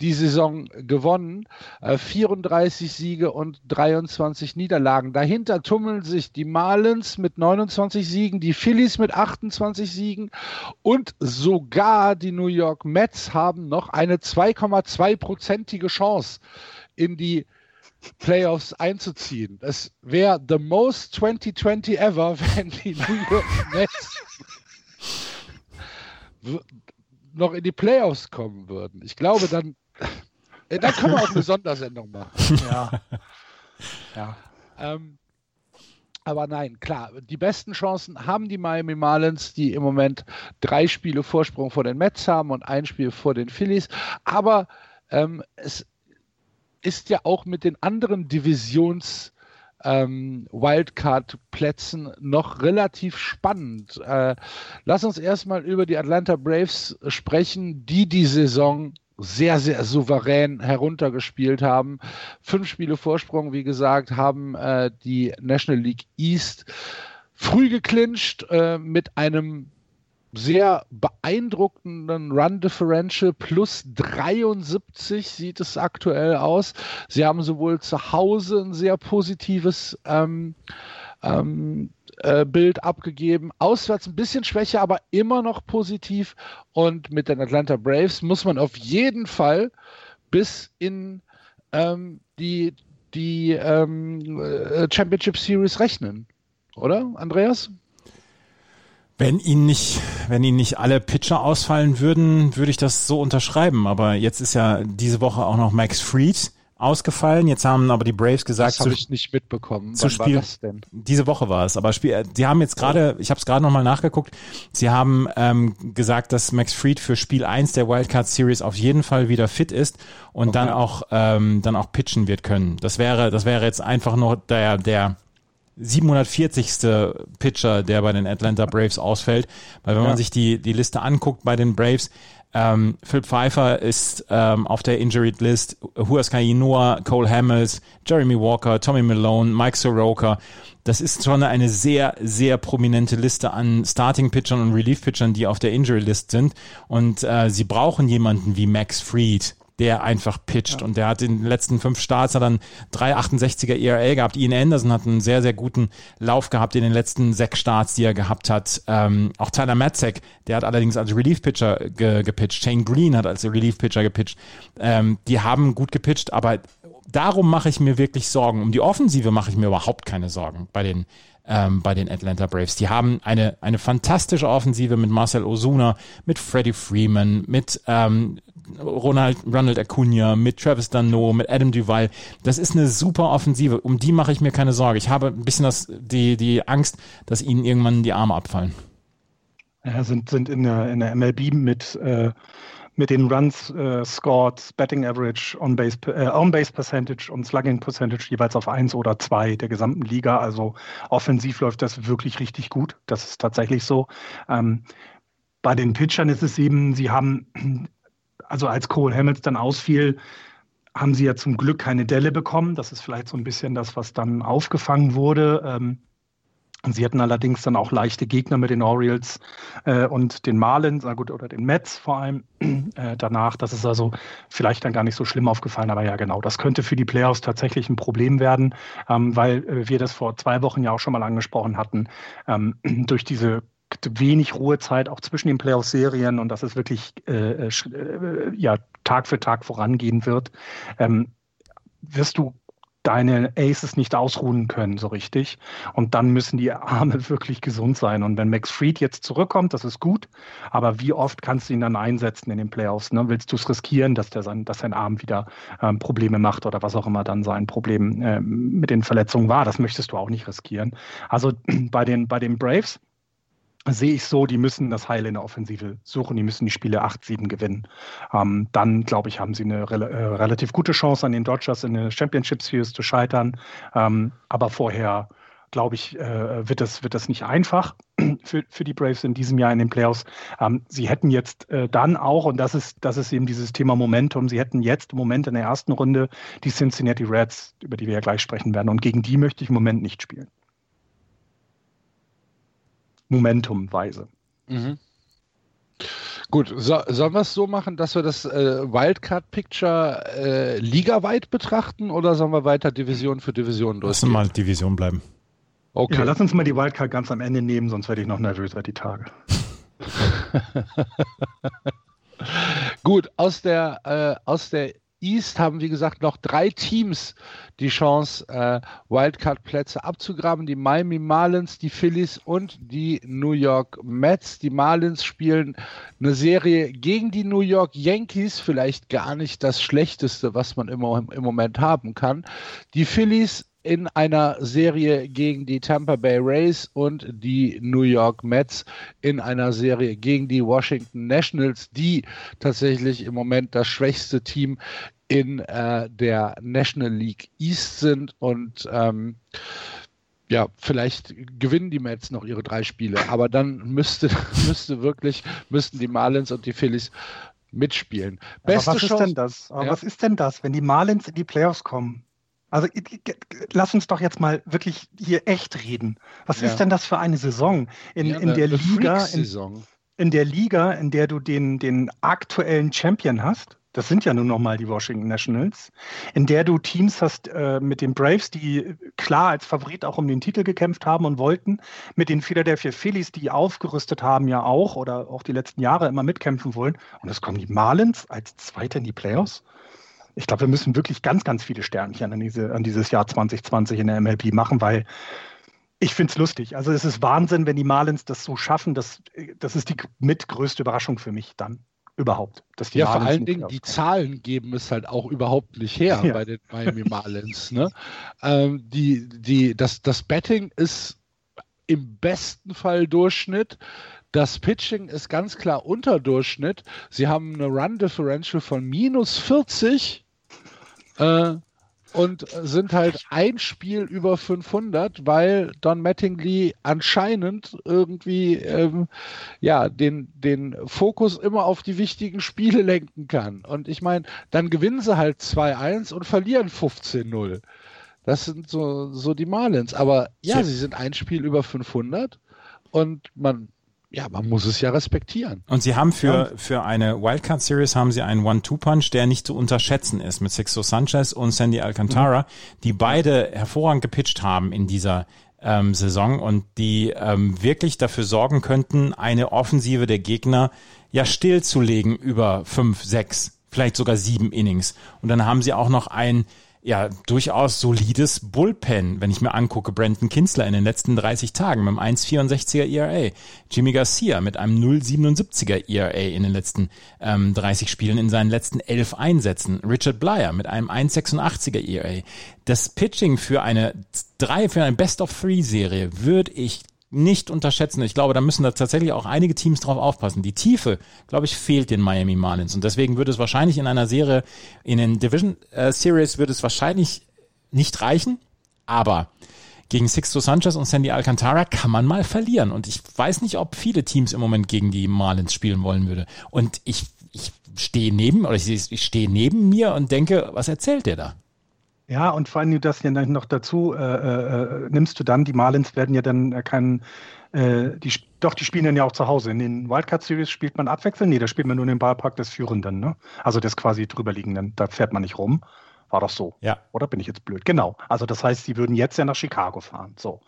die Saison gewonnen. Äh, 34 Siege und 23 Niederlagen. Dahinter tummeln sich die Marlins mit 29 Siegen, die Phillies mit 28 Siegen und sogar die New York Mets haben noch eine 2,2-prozentige Chance in die Playoffs einzuziehen. Das wäre the most 2020 ever, wenn die New York Mets noch in die Playoffs kommen würden. Ich glaube, dann, äh, dann können wir auch eine Sondersendung machen. Ja. ja. Ähm, aber nein, klar, die besten Chancen haben die Miami Marlins, die im Moment drei Spiele Vorsprung vor den Mets haben und ein Spiel vor den Phillies. Aber ähm, es ist ja auch mit den anderen Divisions- ähm, Wildcard-Plätzen noch relativ spannend. Äh, lass uns erstmal über die Atlanta Braves sprechen, die die Saison sehr, sehr souverän heruntergespielt haben. Fünf Spiele Vorsprung, wie gesagt, haben äh, die National League East früh geclincht äh, mit einem sehr beeindruckenden Run Differential plus 73 sieht es aktuell aus. Sie haben sowohl zu Hause ein sehr positives ähm, ähm, äh, Bild abgegeben, auswärts ein bisschen schwächer, aber immer noch positiv. Und mit den Atlanta Braves muss man auf jeden Fall bis in ähm, die, die ähm, äh, Championship Series rechnen. Oder, Andreas? Wenn ihnen nicht, wenn ihnen nicht alle Pitcher ausfallen würden, würde ich das so unterschreiben. Aber jetzt ist ja diese Woche auch noch Max Fried ausgefallen. Jetzt haben aber die Braves gesagt, das habe ich nicht mitbekommen. Zu Wann spielen. Diese Woche war es. Aber Spiel, die haben jetzt gerade, ich habe es gerade nochmal nachgeguckt. Sie haben ähm, gesagt, dass Max Fried für Spiel 1 der Wildcard Series auf jeden Fall wieder fit ist und okay. dann auch ähm, dann auch pitchen wird können. Das wäre, das wäre jetzt einfach nur der der 740. Pitcher, der bei den Atlanta Braves ausfällt. Weil wenn ja. man sich die, die Liste anguckt bei den Braves, ähm, Phil Pfeiffer ist ähm, auf der Injured List, Huasca Inoa, Cole Hamels, Jeremy Walker, Tommy Malone, Mike Soroka. Das ist schon eine sehr, sehr prominente Liste an Starting-Pitchern und Relief-Pitchern, die auf der Injury-List sind. Und äh, sie brauchen jemanden wie Max Fried, der einfach pitcht. Ja. Und der hat in den letzten fünf Starts hat dann 3,68er ERA gehabt. Ian Anderson hat einen sehr, sehr guten Lauf gehabt in den letzten sechs Starts, die er gehabt hat. Ähm, auch Tyler Matzek, der hat allerdings als Relief-Pitcher ge gepitcht. Shane Green hat als Relief-Pitcher gepitcht. Ähm, die haben gut gepitcht, aber darum mache ich mir wirklich Sorgen. Um die Offensive mache ich mir überhaupt keine Sorgen bei den ähm, bei den Atlanta Braves. Die haben eine, eine fantastische Offensive mit Marcel Osuna, mit Freddie Freeman, mit ähm, Ronald, Ronald Acuna, mit Travis Dano, mit Adam Duval. Das ist eine super Offensive. Um die mache ich mir keine Sorge. Ich habe ein bisschen das, die, die Angst, dass ihnen irgendwann die Arme abfallen. Ja, sind, sind in der, in der MLB mit, äh, mit den Runs äh, scored, Betting Average, On-Base äh, On Percentage und Slugging Percentage jeweils auf eins oder zwei der gesamten Liga. Also offensiv läuft das wirklich richtig gut. Das ist tatsächlich so. Ähm, bei den Pitchern ist es eben, sie haben also als Cole Hamels dann ausfiel, haben sie ja zum Glück keine Delle bekommen. Das ist vielleicht so ein bisschen das, was dann aufgefangen wurde. Ähm, sie hatten allerdings dann auch leichte Gegner mit den Orioles äh, und den Marlins, gut, oder den Mets vor allem äh, danach. Das ist also vielleicht dann gar nicht so schlimm aufgefallen, aber ja, genau, das könnte für die Playoffs tatsächlich ein Problem werden, ähm, weil äh, wir das vor zwei Wochen ja auch schon mal angesprochen hatten. Ähm, durch diese wenig Ruhezeit auch zwischen den Playoff-Serien und dass es wirklich äh, äh, ja, Tag für Tag vorangehen wird, ähm, wirst du deine Aces nicht ausruhen können so richtig. Und dann müssen die Arme wirklich gesund sein. Und wenn Max Fried jetzt zurückkommt, das ist gut. Aber wie oft kannst du ihn dann einsetzen in den Playoffs? Ne? Willst du es riskieren, dass, der sein, dass sein Arm wieder ähm, Probleme macht oder was auch immer dann sein Problem äh, mit den Verletzungen war? Das möchtest du auch nicht riskieren. Also bei den, bei den Braves sehe ich so, die müssen das Heil in der Offensive suchen, die müssen die Spiele 8-7 gewinnen. Ähm, dann, glaube ich, haben sie eine re äh, relativ gute Chance an den Dodgers in der Championship Series zu scheitern. Ähm, aber vorher, glaube ich, äh, wird, das, wird das nicht einfach für, für die Braves in diesem Jahr in den Playoffs. Ähm, sie hätten jetzt äh, dann auch, und das ist, das ist eben dieses Thema Momentum, sie hätten jetzt im Moment in der ersten Runde die Cincinnati Reds, über die wir ja gleich sprechen werden. Und gegen die möchte ich im Moment nicht spielen. Momentumweise. Mhm. Gut, so, sollen wir es so machen, dass wir das äh, Wildcard-Picture äh, ligaweit betrachten oder sollen wir weiter Division für Division durchgehen? Lass mal Division bleiben. Okay. Ja, lass uns mal die Wildcard ganz am Ende nehmen, sonst werde ich noch nervöser die Tage. Gut, aus der, äh, aus der East haben, wie gesagt, noch drei Teams die Chance, äh, Wildcard-Plätze abzugraben. Die Miami Marlins, die Phillies und die New York Mets. Die Marlins spielen eine Serie gegen die New York Yankees, vielleicht gar nicht das Schlechteste, was man immer im Moment haben kann. Die Phillies in einer Serie gegen die Tampa Bay Rays und die New York Mets in einer Serie gegen die Washington Nationals, die tatsächlich im Moment das schwächste Team in äh, der National League East sind und ähm, ja, vielleicht gewinnen die Mets noch ihre drei Spiele, aber dann müsste, müsste wirklich, müssten die Marlins und die Phillies mitspielen. Beste aber was Chance, ist denn das? Aber ja. was ist denn das, wenn die Marlins in die Playoffs kommen? Also lass uns doch jetzt mal wirklich hier echt reden. Was ja. ist denn das für eine Saison in, ja, in der Liga? In, in, der Liga, in der du den, den aktuellen Champion hast? Das sind ja nun nochmal die Washington Nationals, in der du Teams hast äh, mit den Braves, die klar als Favorit auch um den Titel gekämpft haben und wollten, mit den Philadelphia Phillies, die aufgerüstet haben ja auch oder auch die letzten Jahre immer mitkämpfen wollen. Und es kommen die Marlins als Zweiter in die Playoffs ich glaube, wir müssen wirklich ganz, ganz viele Sternchen an, diese, an dieses Jahr 2020 in der MLB machen, weil ich finde es lustig. Also es ist Wahnsinn, wenn die Marlins das so schaffen. Das, das ist die mitgrößte Überraschung für mich dann überhaupt. Dass die ja, Marlins vor allen Dingen die Zahlen geben es halt auch überhaupt nicht her ja. bei den Miami Marlins. ne? ähm, die, die, das, das Betting ist im besten Fall Durchschnitt. Das Pitching ist ganz klar unter Durchschnitt. Sie haben eine Run Differential von minus 40 äh, und sind halt ein Spiel über 500, weil Don Mattingly anscheinend irgendwie ähm, ja den den Fokus immer auf die wichtigen Spiele lenken kann. Und ich meine, dann gewinnen sie halt 2-1 und verlieren 15-0. Das sind so so die Marlins. Aber ja, sie sind ein Spiel über 500 und man ja, man muss es ja respektieren. Und sie haben für, ja. für eine Wildcard Series haben sie einen One-Two-Punch, der nicht zu unterschätzen ist, mit Sixto Sanchez und Sandy Alcantara, mhm. die beide hervorragend gepitcht haben in dieser ähm, Saison und die ähm, wirklich dafür sorgen könnten, eine Offensive der Gegner ja stillzulegen über fünf, sechs, vielleicht sogar sieben Innings. Und dann haben sie auch noch ein ja durchaus solides Bullpen, wenn ich mir angucke, Brandon Kinsler in den letzten 30 Tagen mit einem 1,64er ERA, Jimmy Garcia mit einem 0,77er ERA in den letzten ähm, 30 Spielen in seinen letzten 11 Einsätzen, Richard Blyer mit einem 1,86er ERA. Das Pitching für eine drei für eine Best of Three Serie würde ich nicht unterschätzen. Ich glaube, da müssen da tatsächlich auch einige Teams drauf aufpassen. Die Tiefe, glaube ich, fehlt den Miami Marlins. Und deswegen würde es wahrscheinlich in einer Serie, in den Division äh, Series würde es wahrscheinlich nicht reichen. Aber gegen Sixto Sanchez und Sandy Alcantara kann man mal verlieren. Und ich weiß nicht, ob viele Teams im Moment gegen die Marlins spielen wollen würde. Und ich, ich stehe neben, oder ich, ich stehe neben mir und denke, was erzählt der da? Ja, und vor allem du das ja noch dazu äh, äh, nimmst du dann, die Marlins werden ja dann äh, keinen, äh, die, doch, die spielen dann ja auch zu Hause. In den Wildcard Series spielt man abwechselnd, nee, da spielt man nur in den Ballpark des Führenden, ne? Also des quasi drüberliegenden, da fährt man nicht rum. War doch so. Ja. Oder bin ich jetzt blöd? Genau. Also das heißt, sie würden jetzt ja nach Chicago fahren. So.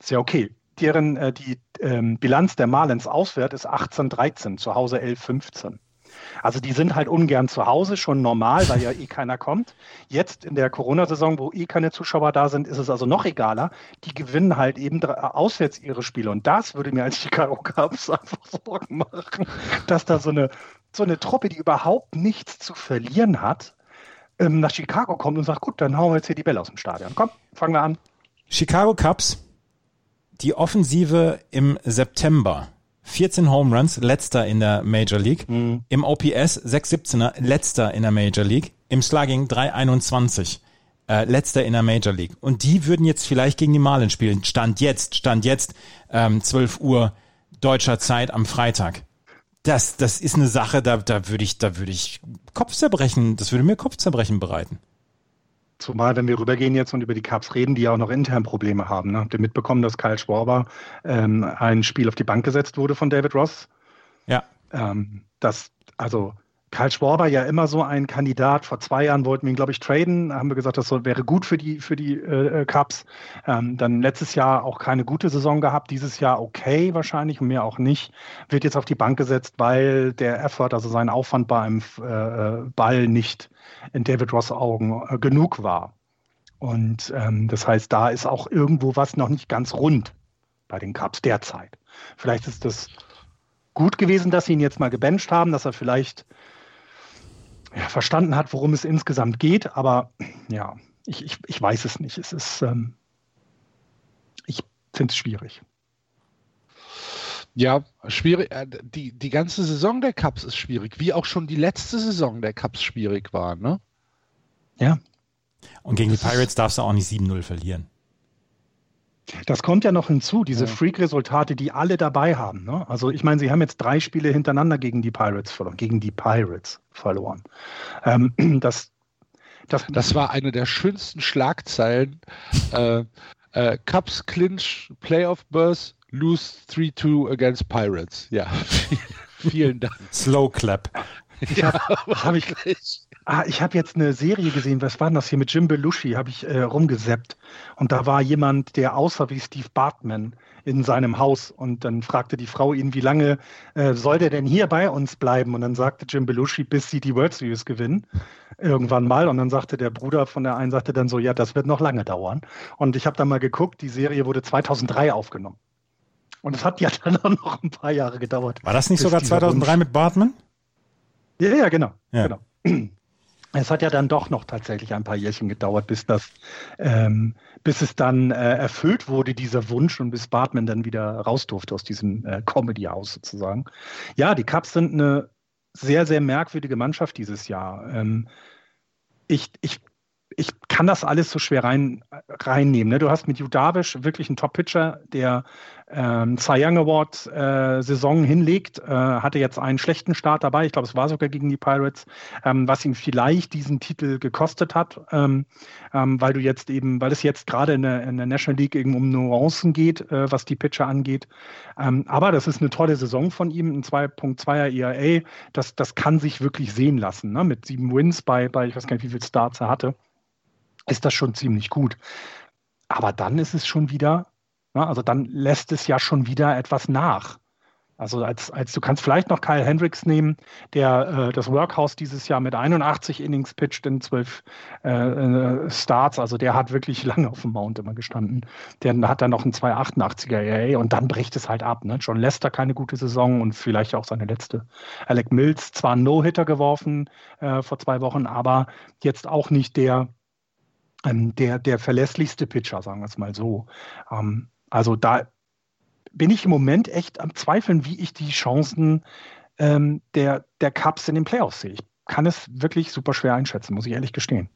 ist ja okay. Deren, äh, die ähm, Bilanz der Marlins auswärts ist 18-13, zu Hause 11-15. Also die sind halt ungern zu Hause, schon normal, weil ja eh keiner kommt. Jetzt in der Corona-Saison, wo eh keine Zuschauer da sind, ist es also noch egaler. Die gewinnen halt eben auswärts ihre Spiele. Und das würde mir als Chicago Cubs einfach Sorgen machen, dass da so eine, so eine Truppe, die überhaupt nichts zu verlieren hat, ähm, nach Chicago kommt und sagt, gut, dann hauen wir jetzt hier die Bälle aus dem Stadion. Komm, fangen wir an. Chicago Cubs, die Offensive im September 14 Home Runs, letzter in der Major League. Mhm. Im OPS 617er, letzter in der Major League. Im Slugging 321, äh, letzter in der Major League. Und die würden jetzt vielleicht gegen die Marlins spielen. Stand jetzt, stand jetzt, ähm, 12 Uhr deutscher Zeit am Freitag. Das, das ist eine Sache, da, da würde ich, da würde ich Kopfzerbrechen, das würde mir Kopfzerbrechen bereiten. Zumal, wenn wir rübergehen jetzt und über die Cubs reden, die ja auch noch intern Probleme haben. Ne? Habt ihr mitbekommen, dass Kyle Schwarber ähm, ein Spiel auf die Bank gesetzt wurde von David Ross? Ja. Ähm, das, also Karl Schwarber ja immer so ein Kandidat. Vor zwei Jahren wollten wir ihn, glaube ich, traden. Haben wir gesagt, das wäre gut für die, für die äh, Cups. Ähm, dann letztes Jahr auch keine gute Saison gehabt. Dieses Jahr okay wahrscheinlich und mehr auch nicht. Wird jetzt auf die Bank gesetzt, weil der Effort, also sein Aufwand bei einem äh, Ball nicht in David Ross Augen äh, genug war. Und ähm, das heißt, da ist auch irgendwo was noch nicht ganz rund bei den Cups derzeit. Vielleicht ist das gut gewesen, dass sie ihn jetzt mal gebencht haben, dass er vielleicht ja, verstanden hat, worum es insgesamt geht. Aber ja, ich, ich, ich weiß es nicht. Es ist, ähm, ich finde es schwierig. Ja, schwierig. Äh, die, die ganze Saison der Cups ist schwierig, wie auch schon die letzte Saison der Cups schwierig war, ne? Ja. Und gegen die Pirates darfst du auch nicht 7-0 verlieren. Das kommt ja noch hinzu, diese ja. Freak-Resultate, die alle dabei haben. Ne? Also ich meine, sie haben jetzt drei Spiele hintereinander gegen die Pirates verloren, gegen die Pirates verloren. Ähm, das, das, das war eine der schönsten Schlagzeilen. äh, äh, Cubs clinch Playoff Burst, lose 3-2 against Pirates. Ja, vielen Dank. Slow Clap. Ja, habe ich gleich. Ah, ich habe jetzt eine Serie gesehen, was war denn das hier mit Jim Belushi, habe ich äh, rumgeseppt. Und da war jemand, der aussah wie Steve Bartman in seinem Haus. Und dann fragte die Frau ihn, wie lange äh, soll der denn hier bei uns bleiben? Und dann sagte Jim Belushi, bis sie die World Series gewinnen, irgendwann mal. Und dann sagte der Bruder von der einen, sagte dann so, ja, das wird noch lange dauern. Und ich habe dann mal geguckt, die Serie wurde 2003 aufgenommen. Und es hat ja dann auch noch ein paar Jahre gedauert. War das nicht sogar 2003 Wunsch... mit Bartman? Ja, ja, genau. Ja. genau. Es hat ja dann doch noch tatsächlich ein paar Jährchen gedauert, bis das, ähm, bis es dann äh, erfüllt wurde, dieser Wunsch, und bis Bartman dann wieder raus durfte aus diesem äh, Comedy-Haus sozusagen. Ja, die Cubs sind eine sehr, sehr merkwürdige Mannschaft dieses Jahr. Ähm, ich, ich ich kann das alles so schwer rein, reinnehmen. Ne? Du hast mit Judavish wirklich einen Top-Pitcher, der ähm, Cy Young Award äh, Saison hinlegt, äh, hatte jetzt einen schlechten Start dabei. Ich glaube, es war sogar gegen die Pirates, ähm, was ihm vielleicht diesen Titel gekostet hat, ähm, ähm weil du jetzt eben, weil es jetzt gerade in der, in der National League eben um Nuancen geht, äh, was die Pitcher angeht. Ähm, aber das ist eine tolle Saison von ihm, ein 2.2er ERA. Das, das kann sich wirklich sehen lassen, ne? mit sieben Wins bei, bei, ich weiß gar nicht, wie viele Starts er hatte ist das schon ziemlich gut. Aber dann ist es schon wieder, na, also dann lässt es ja schon wieder etwas nach. Also als, als du kannst vielleicht noch Kyle Hendricks nehmen, der äh, das Workhouse dieses Jahr mit 81 Innings pitcht in 12 äh, äh, Starts. Also der hat wirklich lange auf dem Mount immer gestanden. Der hat dann noch einen 288er ERA und dann bricht es halt ab. Ne? John Lester keine gute Saison und vielleicht auch seine letzte. Alec Mills zwar No-Hitter geworfen äh, vor zwei Wochen, aber jetzt auch nicht der ähm, der, der verlässlichste Pitcher, sagen wir es mal so. Ähm, also da bin ich im Moment echt am Zweifeln, wie ich die Chancen ähm, der, der Cups in den Playoffs sehe. Ich kann es wirklich super schwer einschätzen, muss ich ehrlich gestehen.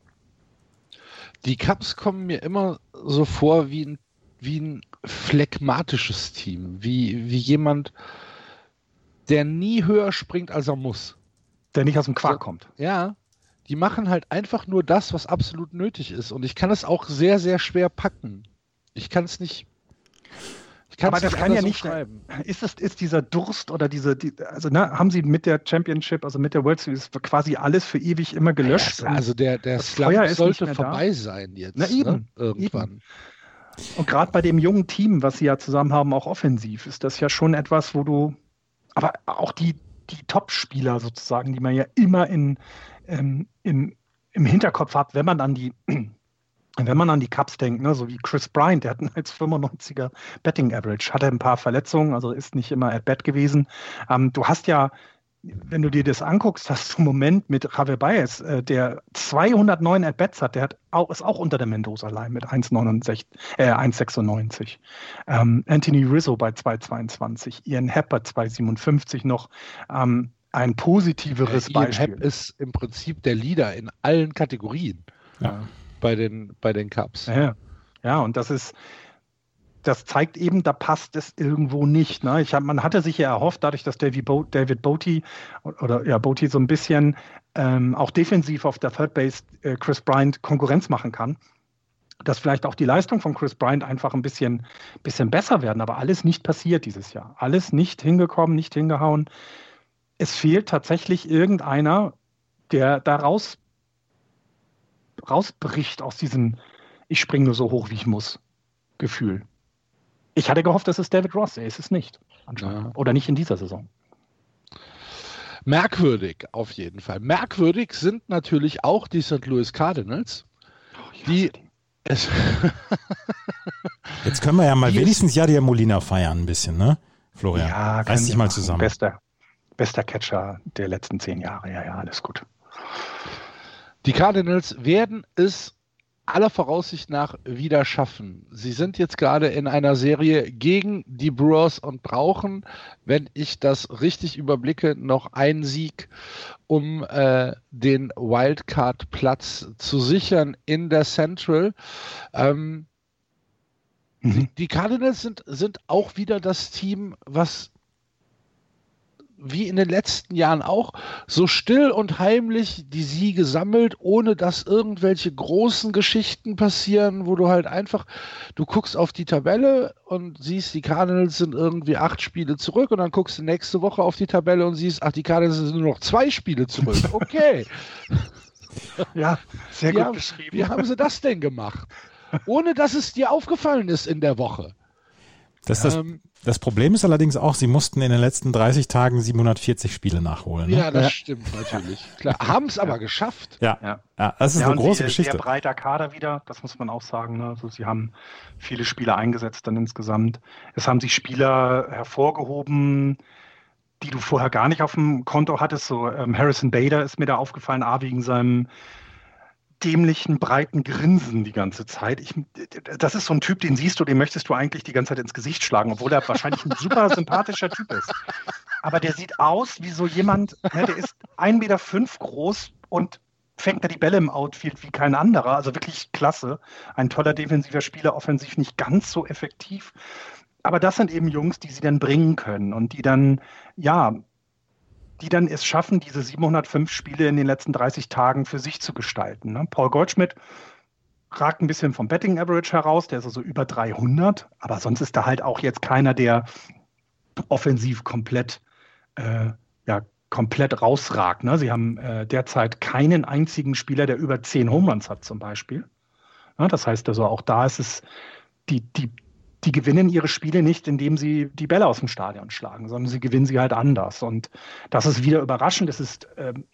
Die Cups kommen mir immer so vor wie ein, wie ein phlegmatisches Team, wie, wie jemand, der nie höher springt, als er muss. Der nicht aus dem Quark so, kommt. Ja, die machen halt einfach nur das, was absolut nötig ist. Und ich kann es auch sehr, sehr schwer packen. Ich kann es nicht. Ich Aber das kann ja nicht schreiben. Ist es ist dieser Durst oder diese, die, also ne, haben sie mit der Championship, also mit der World Series quasi alles für ewig immer gelöscht? Ja, also der der Slump sollte vorbei da. sein jetzt. Na eben, ne? irgendwann. Eben. Und gerade bei dem jungen Team, was sie ja zusammen haben, auch offensiv, ist das ja schon etwas, wo du. Aber auch die die Top-Spieler sozusagen, die man ja immer in, ähm, im, im Hinterkopf hat, wenn man an die wenn man an die Cups denkt, ne, so wie Chris Bryant, der hat ein 1,95er Betting Average, hatte ein paar Verletzungen, also ist nicht immer at bat gewesen. Ähm, du hast ja wenn du dir das anguckst, hast du einen Moment mit Javier Baez, äh, der 209 At-Bats hat, der hat auch, ist auch unter der Mendoza-Line mit 1,96, äh, 1,96. Ähm, Anthony Rizzo bei 2,22, Ian Happ bei 2,57 noch. Ähm, ein positiveres Ian Beispiel. Happ ist im Prinzip der Leader in allen Kategorien Ja. Bei den, bei den Cups. Ja, ja, und das ist, das zeigt eben, da passt es irgendwo nicht. Ne? Ich hab, man hatte sich ja erhofft, dadurch, dass David, Bo David Boaty oder ja, Boaty so ein bisschen ähm, auch defensiv auf der Third Base äh, Chris Bryant Konkurrenz machen kann, dass vielleicht auch die Leistung von Chris Bryant einfach ein bisschen, bisschen besser werden. Aber alles nicht passiert dieses Jahr. Alles nicht hingekommen, nicht hingehauen. Es fehlt tatsächlich irgendeiner, der da raus, rausbricht aus diesem Ich springe nur so hoch, wie ich muss Gefühl. Ich hatte gehofft, das ist David Ross. Ist es nicht. Anscheinend. Ja. Oder nicht in dieser Saison. Merkwürdig auf jeden Fall. Merkwürdig sind natürlich auch die St. Louis Cardinals. Die es Jetzt können wir ja mal Die ist- wenigstens Jadir Molina feiern ein bisschen, ne? Florian, Ja, reiß dich mal machen. zusammen. Bester, bester Catcher der letzten zehn Jahre. Ja, ja, alles gut. Die Cardinals werden es aller Voraussicht nach wieder schaffen. Sie sind jetzt gerade in einer Serie gegen die Brewers und brauchen, wenn ich das richtig überblicke, noch einen Sieg, um äh, den Wildcard-Platz zu sichern in der Central. Ähm, Mhm. die, Cardinals sind, sind auch wieder das Team, was wie in den letzten Jahren auch so still und heimlich die Siege sammelt, ohne dass irgendwelche großen Geschichten passieren, wo du halt einfach, du guckst auf die Tabelle und siehst, die Cardinals sind irgendwie acht Spiele zurück und dann guckst du nächste Woche auf die Tabelle und siehst, ach, die Cardinals sind nur noch zwei Spiele zurück. Okay, Ja, sehr wie, gut haben, beschrieben. wie haben sie das denn gemacht? Ohne dass es dir aufgefallen ist in der Woche. Das, das, Ähm, das Problem ist allerdings auch, sie mussten in den letzten 30 Tagen 740 Spiele nachholen. Ne? Ja, das Ja. stimmt natürlich. Klar, haben es aber geschafft. Ja. Ja. ja, das ist Ja, eine große sie, Geschichte. Sehr breiter Kader wieder, das muss man auch sagen. Ne? Also sie haben viele Spieler eingesetzt dann insgesamt. Es haben sich Spieler hervorgehoben, die du vorher gar nicht auf dem Konto hattest. So ähm, Harrison Bader ist mir da aufgefallen, A, wegen seinem dämlichen, breiten Grinsen die ganze Zeit. Ich, das ist so ein Typ, den siehst du, den möchtest du eigentlich die ganze Zeit ins Gesicht schlagen, obwohl er wahrscheinlich ein super sympathischer Typ ist. Aber der sieht aus wie so jemand, ne, der ist 1,5 Meter fünf groß und fängt da die Bälle im Outfield wie kein anderer. Also wirklich klasse. Ein toller defensiver Spieler, offensiv nicht ganz so effektiv. Aber das sind eben Jungs, die sie dann bringen können und die dann, ja, die dann es schaffen, diese 705 Spiele in den letzten 30 Tagen für sich zu gestalten. Ne? Paul Goldschmidt ragt ein bisschen vom Betting Average heraus, der ist also über 300, aber sonst ist da halt auch jetzt keiner, der offensiv komplett, äh, ja, komplett rausragt. Ne? Sie haben äh, derzeit keinen einzigen Spieler, der über 10 Home Runs hat zum Beispiel. Ja, das heißt also auch da ist es, die, die, die gewinnen ihre Spiele nicht, indem sie die Bälle aus dem Stadion schlagen, sondern sie gewinnen sie halt anders. Und das ist wieder überraschend. Es ist, ähm,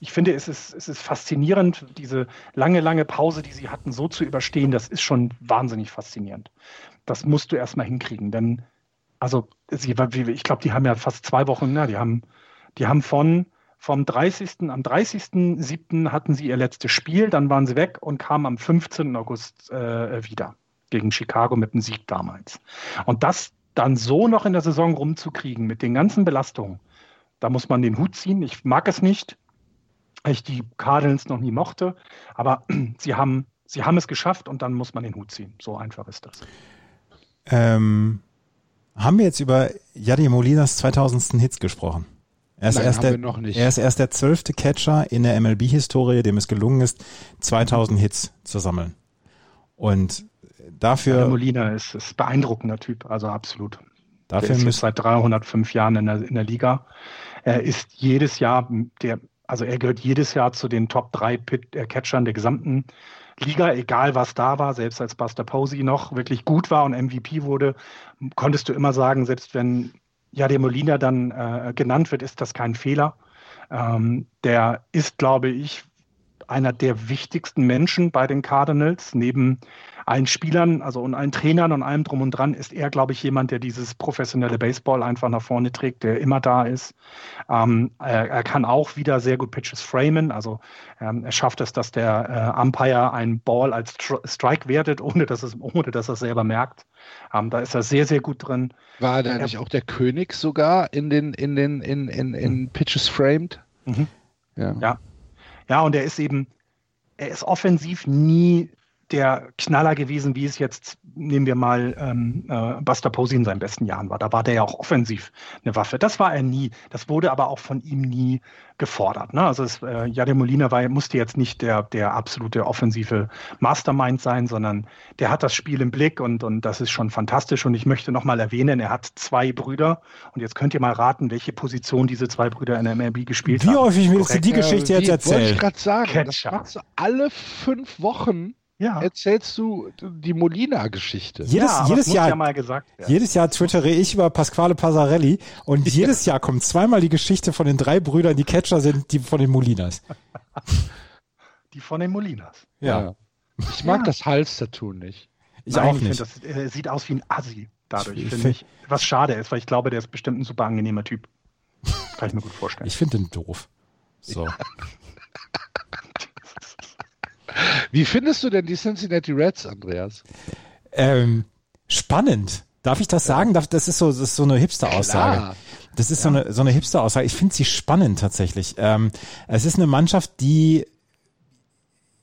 ich finde, es ist, es ist faszinierend, diese lange, lange Pause, die sie hatten, so zu überstehen. Das ist schon wahnsinnig faszinierend. Das musst du erstmal hinkriegen. Denn, also, sie, ich glaube, die haben ja fast zwei Wochen, na, die haben, die haben von vom 30. am 30.07. hatten sie ihr letztes Spiel, dann waren sie weg und kamen am 15. August äh, wieder gegen Chicago mit einem Sieg damals. Und das dann so noch in der Saison rumzukriegen mit den ganzen Belastungen, da muss man den Hut ziehen. Ich mag es nicht, weil ich die Cardinals noch nie mochte, aber sie haben, sie haben es geschafft und dann muss man den Hut ziehen. So einfach ist das. Ähm, haben wir jetzt über Yadier Molinas 2000. Hits gesprochen? Er ist, Nein, erst haben der, wir noch nicht. er ist erst der zwölfte Catcher in der MLB-Historie, dem es gelungen ist, 2000 Hits zu sammeln. Und Der dafür, Molina ist, ist ein beeindruckender Typ, also absolut. Der dafür ist jetzt müssen, seit 305 Jahren in der, in der Liga. Er ist jedes Jahr der, also er gehört jedes Jahr zu den Top 3 Pit, äh, Catchern der gesamten Liga, egal was da war, selbst als Buster Posey noch wirklich gut war und MVP wurde, konntest du immer sagen, selbst wenn ja, der Molina dann äh, genannt wird, ist das kein Fehler. Ähm, der ist, glaube ich, einer der wichtigsten Menschen bei den Cardinals. Neben allen Spielern, also und allen Trainern und allem drum und dran, ist er, glaube ich, jemand, der dieses professionelle Baseball einfach nach vorne trägt, der immer da ist. Ähm, er, er, kann auch wieder sehr gut Pitches framen. Also ähm, er schafft es, dass der äh, Umpire einen Ball als Strike wertet, ohne dass, es, ohne dass er es selber merkt. Ähm, da ist er sehr, sehr gut drin. War da nicht auch der König sogar in den, in den, in, in, in mhm. Pitches framed? Mhm. Ja. ja. Ja, und er ist eben, er ist offensiv nie der Knaller gewesen, wie es jetzt, nehmen wir mal, ähm, äh, Buster Posey in seinen besten Jahren war. Da war der ja auch offensiv eine Waffe. Das war er nie. Das wurde aber auch von ihm nie gefordert. Ne? Also es, äh, Jade Molina war, musste jetzt nicht der, der absolute offensive Mastermind sein, sondern der hat das Spiel im Blick und, und das ist schon fantastisch. Und ich möchte nochmal erwähnen, er hat zwei Brüder und jetzt könnt ihr mal raten, welche Position diese zwei Brüder in der MLB gespielt wie haben. Wie häufig willst du die Geschichte jetzt erzählen? Wollte ich gerade sagen, Catcher. alle fünf Wochen ja. erzählst du die Molina-Geschichte. Jedes, ja, jedes Jahr, ja mal gesagt jedes Jahr twittere ich über Pasquale Passarelli und ja. jedes Jahr kommt zweimal die Geschichte von den drei Brüdern, die Catcher sind, die von den Molinas. die von den Molinas. Ja. Ich mag das Hals-Tattoo nicht. Ich Nein, auch nicht. das äh, sieht aus wie ein Assi dadurch, finde ich. Was schade ist, weil ich glaube, der ist bestimmt ein super angenehmer Typ. Kann ich mir gut vorstellen. Ich finde den doof. So. Wie findest du denn die Cincinnati Reds, Andreas? Ähm, spannend. Darf ich das sagen? Das ist so, das ist so eine Hipster-Aussage. Das ist ja. so eine, so eine Hipster-Aussage. Ich finde sie spannend tatsächlich. Ähm, es ist eine Mannschaft, die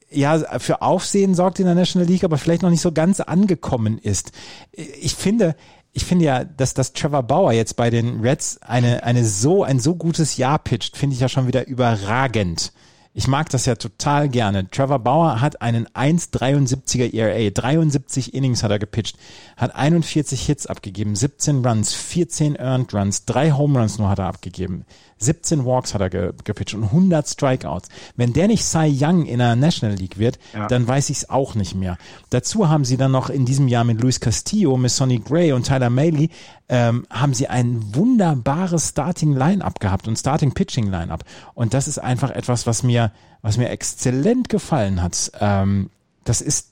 ja für Aufsehen sorgt in der National League, aber vielleicht noch nicht so ganz angekommen ist. Ich finde, ich finde ja, dass, dass Trevor Bauer jetzt bei den Reds eine, eine so, ein so gutes Jahr pitcht, finde ich ja schon wieder überragend. Ich mag das ja total gerne. Trevor Bauer hat einen 1,73er ERA. 73 Innings hat er gepitcht. Hat 41 Hits abgegeben, 17 Runs, 14 Earned Runs, drei Home Runs nur hat er abgegeben. 17 Walks hat er ge gepitcht und 100 Strikeouts. Wenn der nicht Cy Young in der National League wird, ja. dann weiß ich es auch nicht mehr. Dazu haben sie dann noch in diesem Jahr mit Luis Castillo, mit Sonny Gray und Tyler Maley ähm, haben sie ein wunderbares Starting Line-up gehabt und Starting Pitching Line-up. Und das ist einfach etwas, was mir, was mir exzellent gefallen hat. Ähm, das ist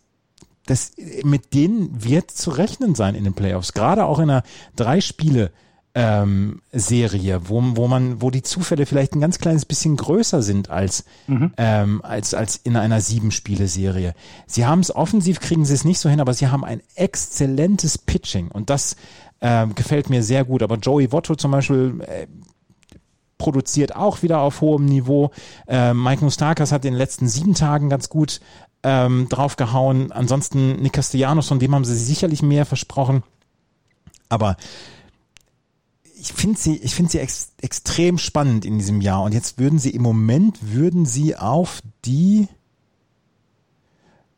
das, mit denen wird zu rechnen sein in den Playoffs. Gerade auch in einer drei Spiele ähm, Serie, wo, wo man, wo die Zufälle vielleicht ein ganz kleines bisschen größer sind als, mhm. ähm, als, als in einer Sieben-Spiele-Serie. Sie haben es offensiv, kriegen sie es nicht so hin, aber sie haben ein exzellentes Pitching und das ähm, gefällt mir sehr gut. Aber Joey Votto zum Beispiel äh, produziert auch wieder auf hohem Niveau. Äh, Mike Mustakas hat in den letzten sieben Tagen ganz gut ähm, draufgehauen. Ansonsten Nick Castellanos, von dem haben sie sicherlich mehr versprochen. Aber ich finde sie, ich finde sie ex, extrem spannend in diesem Jahr. Und jetzt würden sie im Moment würden sie auf die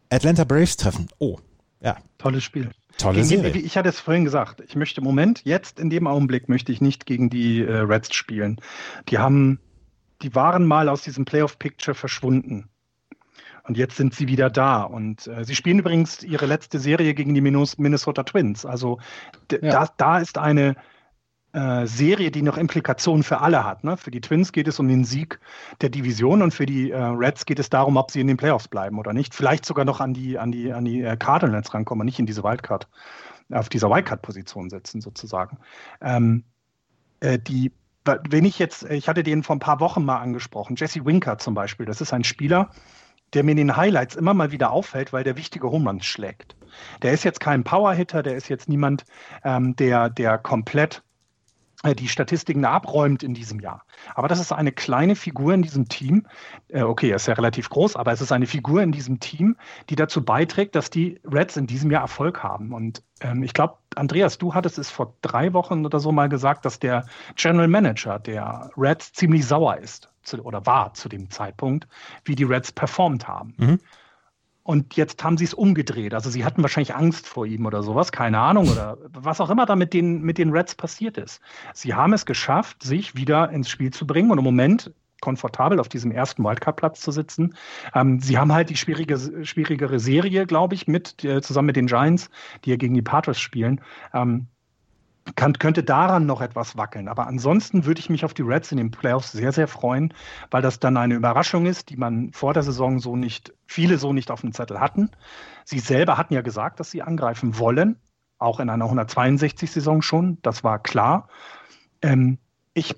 Atlanta Braves treffen. Oh, ja. Tolles Spiel. Tolle gegen Serie. Ich hatte es vorhin gesagt. Ich möchte im Moment, jetzt in dem Augenblick, möchte ich nicht gegen die äh, Reds spielen. Die haben, die waren mal aus diesem Playoff-Picture verschwunden. Und jetzt sind sie wieder da. Und äh, sie spielen übrigens ihre letzte Serie gegen die Minnesota Twins. Also ja. da, da ist eine, äh, Serie, die noch Implikationen für alle hat. Ne? Für die Twins geht es um den Sieg der Division und für die äh, Reds geht es darum, ob sie in den Playoffs bleiben oder nicht. Vielleicht sogar noch an die, an die, an die äh, Cardinals rankommen, nicht in diese Wildcard, auf dieser Wildcard-Position sitzen sozusagen. Ähm, äh, die wenn ich jetzt, ich hatte den vor ein paar Wochen mal angesprochen, Jesse Winker zum Beispiel, das ist ein Spieler, der mir in den Highlights immer mal wieder auffällt, weil der wichtige Home schlägt. Der ist jetzt kein Powerhitter, der ist jetzt niemand, ähm, der, der komplett die Statistiken abräumt in diesem Jahr. Aber das ist eine kleine Figur in diesem Team. Äh, okay, er ist ja relativ groß, aber es ist eine Figur in diesem Team, die dazu beiträgt, dass die Reds in diesem Jahr Erfolg haben. Und ähm, ich glaube, Andreas, du hattest es vor drei Wochen oder so mal gesagt, dass der General Manager der Reds ziemlich sauer ist zu, oder war zu dem Zeitpunkt, wie die Reds performt haben. Mhm. Und jetzt haben sie es umgedreht. Also sie hatten wahrscheinlich Angst vor ihm oder sowas, keine Ahnung, oder was auch immer da mit den, mit den Reds passiert ist. Sie haben es geschafft, sich wieder ins Spiel zu bringen und im Moment komfortabel auf diesem ersten Wildcard-Platz zu sitzen. Ähm, sie haben halt die schwierige, schwierigere Serie, glaube ich, mit äh, zusammen mit den Giants, die ja gegen die Patriots spielen. Ähm, kann, könnte daran noch etwas wackeln. Aber ansonsten würde ich mich auf die Reds in den Playoffs sehr, sehr freuen, weil das dann eine Überraschung ist, die man vor der Saison so nicht, viele so nicht auf dem Zettel hatten. Sie selber hatten ja gesagt, dass sie angreifen wollen, auch in einer 162-Saison schon, das war klar. Ähm, ich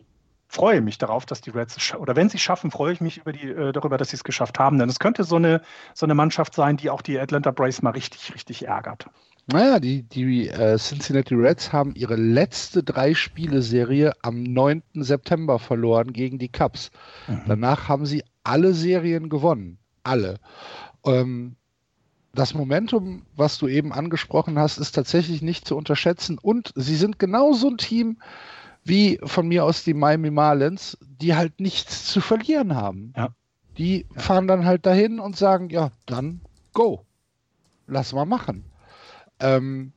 freue mich darauf, dass die Reds, oder wenn sie es schaffen, freue ich mich über die, äh, darüber, dass sie es geschafft haben. Denn es könnte so eine, so eine Mannschaft sein, die auch die Atlanta Braves mal richtig, richtig ärgert. Naja, die, die äh, Cincinnati Reds haben ihre letzte Drei-Spiele-Serie am 9. September verloren gegen die Cubs. Mhm. Danach haben sie alle Serien gewonnen. Alle. Ähm, das Momentum, was du eben angesprochen hast, ist tatsächlich nicht zu unterschätzen. Und sie sind genauso ein Team wie von mir aus die Miami Marlins, die halt nichts zu verlieren haben. Ja. Die ja. fahren dann halt dahin und sagen, ja, dann go. Lass mal machen. Ähm,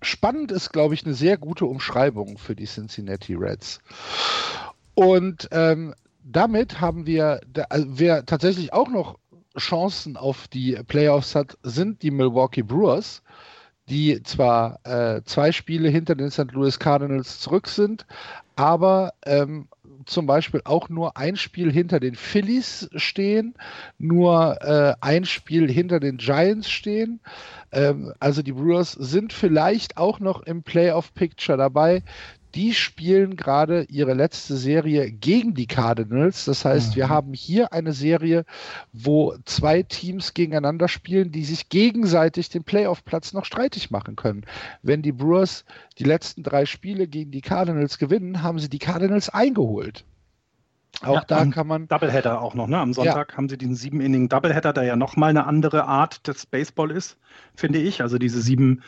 spannend ist, glaube ich, eine sehr gute Umschreibung für die Cincinnati Reds. Und ähm, damit haben wir, also wer tatsächlich auch noch Chancen auf die Playoffs hat, sind die Milwaukee Brewers, die zwar äh, zwei Spiele hinter den St. Louis Cardinals zurück sind, aber ähm, zum Beispiel auch nur ein Spiel hinter den Phillies stehen, nur äh, ein Spiel hinter den Giants stehen. Ähm, also die Brewers sind vielleicht auch noch im Playoff-Picture dabei die spielen gerade ihre letzte Serie gegen die Cardinals. Das heißt, mhm. wir haben hier eine Serie, wo zwei Teams gegeneinander spielen, die sich gegenseitig den Playoff-Platz noch streitig machen können. Wenn die Brewers die letzten drei Spiele gegen die Cardinals gewinnen, haben sie die Cardinals eingeholt. Auch ja, da kann man. Doubleheader auch noch, ne? Am Sonntag ja. haben sie diesen sieben Inning Doubleheader, der ja nochmal eine andere Art des Baseball ist, finde ich. Also diese sieben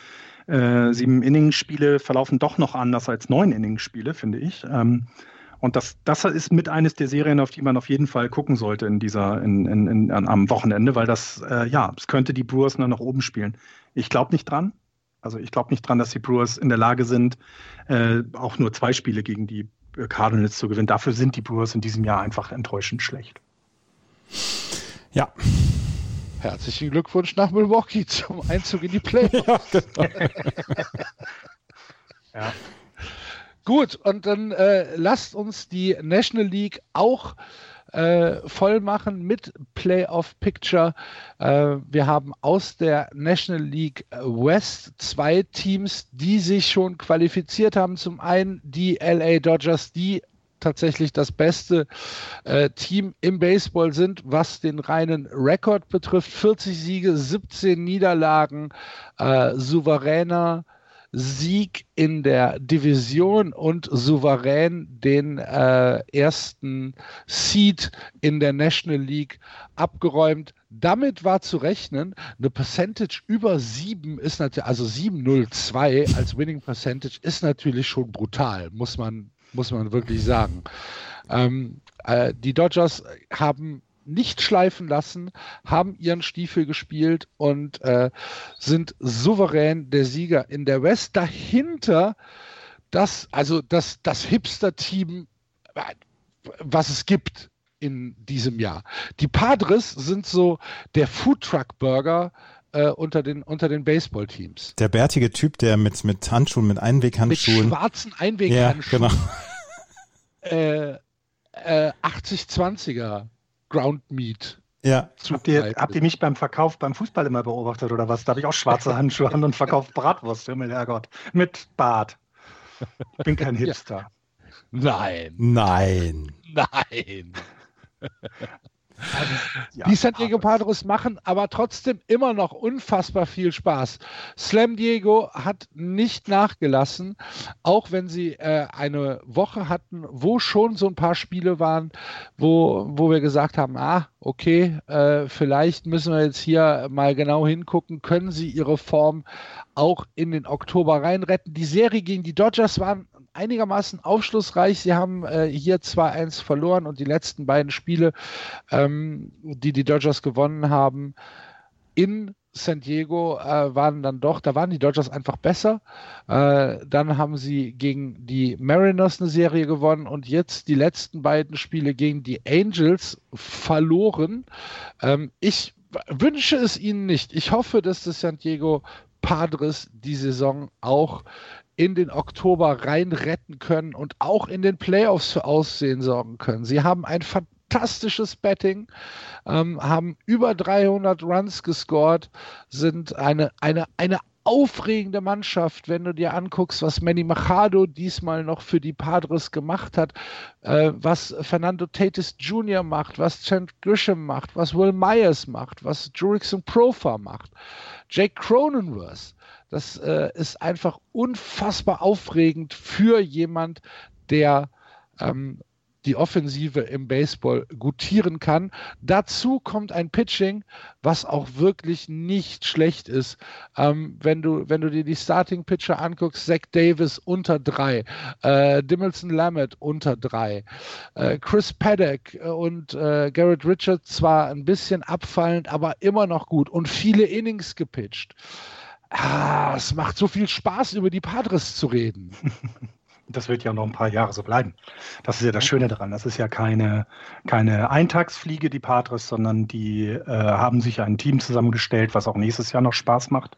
äh, sieben Innings-Spiele verlaufen doch noch anders als neun Innings-Spiele, finde ich. Ähm, und das, das ist mit eines der Serien, auf die man auf jeden Fall gucken sollte in dieser, in, in, in, am Wochenende, weil das, äh, ja, es könnte die Brewers nur nach oben spielen. Ich glaube nicht dran. Also ich glaube nicht dran, dass die Brewers in der Lage sind, äh, auch nur zwei Spiele gegen die Cardinals zu gewinnen. Dafür sind die Brewers in diesem Jahr einfach enttäuschend schlecht. Ja, Herzlichen Glückwunsch nach Milwaukee zum Einzug in die Playoffs. Ja, genau. ja. Gut, und dann äh, lasst uns die National League auch äh, voll machen mit Playoff Picture. Äh, wir haben aus der National League West zwei Teams, die sich schon qualifiziert haben. Zum einen die LA Dodgers, die tatsächlich das beste äh, Team im Baseball sind, was den reinen Rekord betrifft. 40 Siege, 17 Niederlagen, äh, souveräner Sieg in der Division und souverän den äh, ersten Seed in der National League abgeräumt. Damit war zu rechnen, eine Percentage über 7 ist natürlich, also 702 als Winning Percentage ist natürlich schon brutal, muss man muss man wirklich sagen. Ähm, äh, die Dodgers haben nicht schleifen lassen, haben ihren Stiefel gespielt und äh, sind souverän der Sieger in der West. Dahinter das, also das, das Hipster-Team, was es gibt in diesem Jahr. Die Padres sind so der Foodtruck-Burger äh, unter den, unter den Baseballteams. Der bärtige Typ, der mit, mit Handschuhen, mit Einweghandschuhen. Mit schwarzen Einweghandschuhen. Ja, genau. Äh, äh, 80-20er Ground Meat. Ja. Habt ihr, habt ihr mich beim Verkauf beim Fußball immer beobachtet oder was? Da habe ich auch schwarze Handschuhe an und verkauft Bratwurst, Himmel, Herrgott. Mit Bart. Ich bin kein Hipster. Ja. Nein. Nein. Nein. Ja, die San Diego Padres machen aber trotzdem immer noch unfassbar viel Spaß. Slam Diego hat nicht nachgelassen, auch wenn sie äh, eine Woche hatten, wo schon so ein paar Spiele waren, wo, wo wir gesagt haben, ah, okay, äh, vielleicht müssen wir jetzt hier mal genau hingucken, können sie ihre Form auch in den Oktober reinretten. Die Serie gegen die Dodgers waren einigermaßen aufschlussreich. Sie haben äh, hier 2-1 verloren und die letzten beiden Spiele, ähm, die die Dodgers gewonnen haben, in San Diego äh, waren dann doch, da waren die Dodgers einfach besser. Äh, dann haben sie gegen die Mariners eine Serie gewonnen und jetzt die letzten beiden Spiele gegen die Angels verloren. Ähm, ich wünsche es ihnen nicht. Ich hoffe, dass das San Diego Padres die Saison auch in den Oktober rein retten können und auch in den Playoffs für Aussehen sorgen können. Sie haben ein fantastisches Betting, ähm, haben über 300 Runs gescored, sind eine, eine, eine aufregende Mannschaft, wenn du dir anguckst, was Manny Machado diesmal noch für die Padres gemacht hat, äh, was Fernando Tatis Jr. macht, was Trent Grisham macht, was Will Myers macht, was Jurickson Profa macht, Jake Cronenworth. Das äh, ist einfach unfassbar aufregend für jemand, der ähm, die Offensive im Baseball gutieren kann. Dazu kommt ein Pitching, was auch wirklich nicht schlecht ist. Ähm, wenn, du, wenn du dir die Starting Pitcher anguckst, Zach Davis unter drei, äh, Dimmelson Lamet unter drei, äh, Chris Paddock und äh, Garrett Richards zwar ein bisschen abfallend, aber immer noch gut und viele Innings gepitcht. Ah, es macht so viel Spaß, über die Padres zu reden. das wird ja noch ein paar Jahre so bleiben. Das ist ja das Schöne daran. Das ist ja keine, keine Eintagsfliege, die Patres, sondern die äh, haben sich ein Team zusammengestellt, was auch nächstes Jahr noch Spaß macht.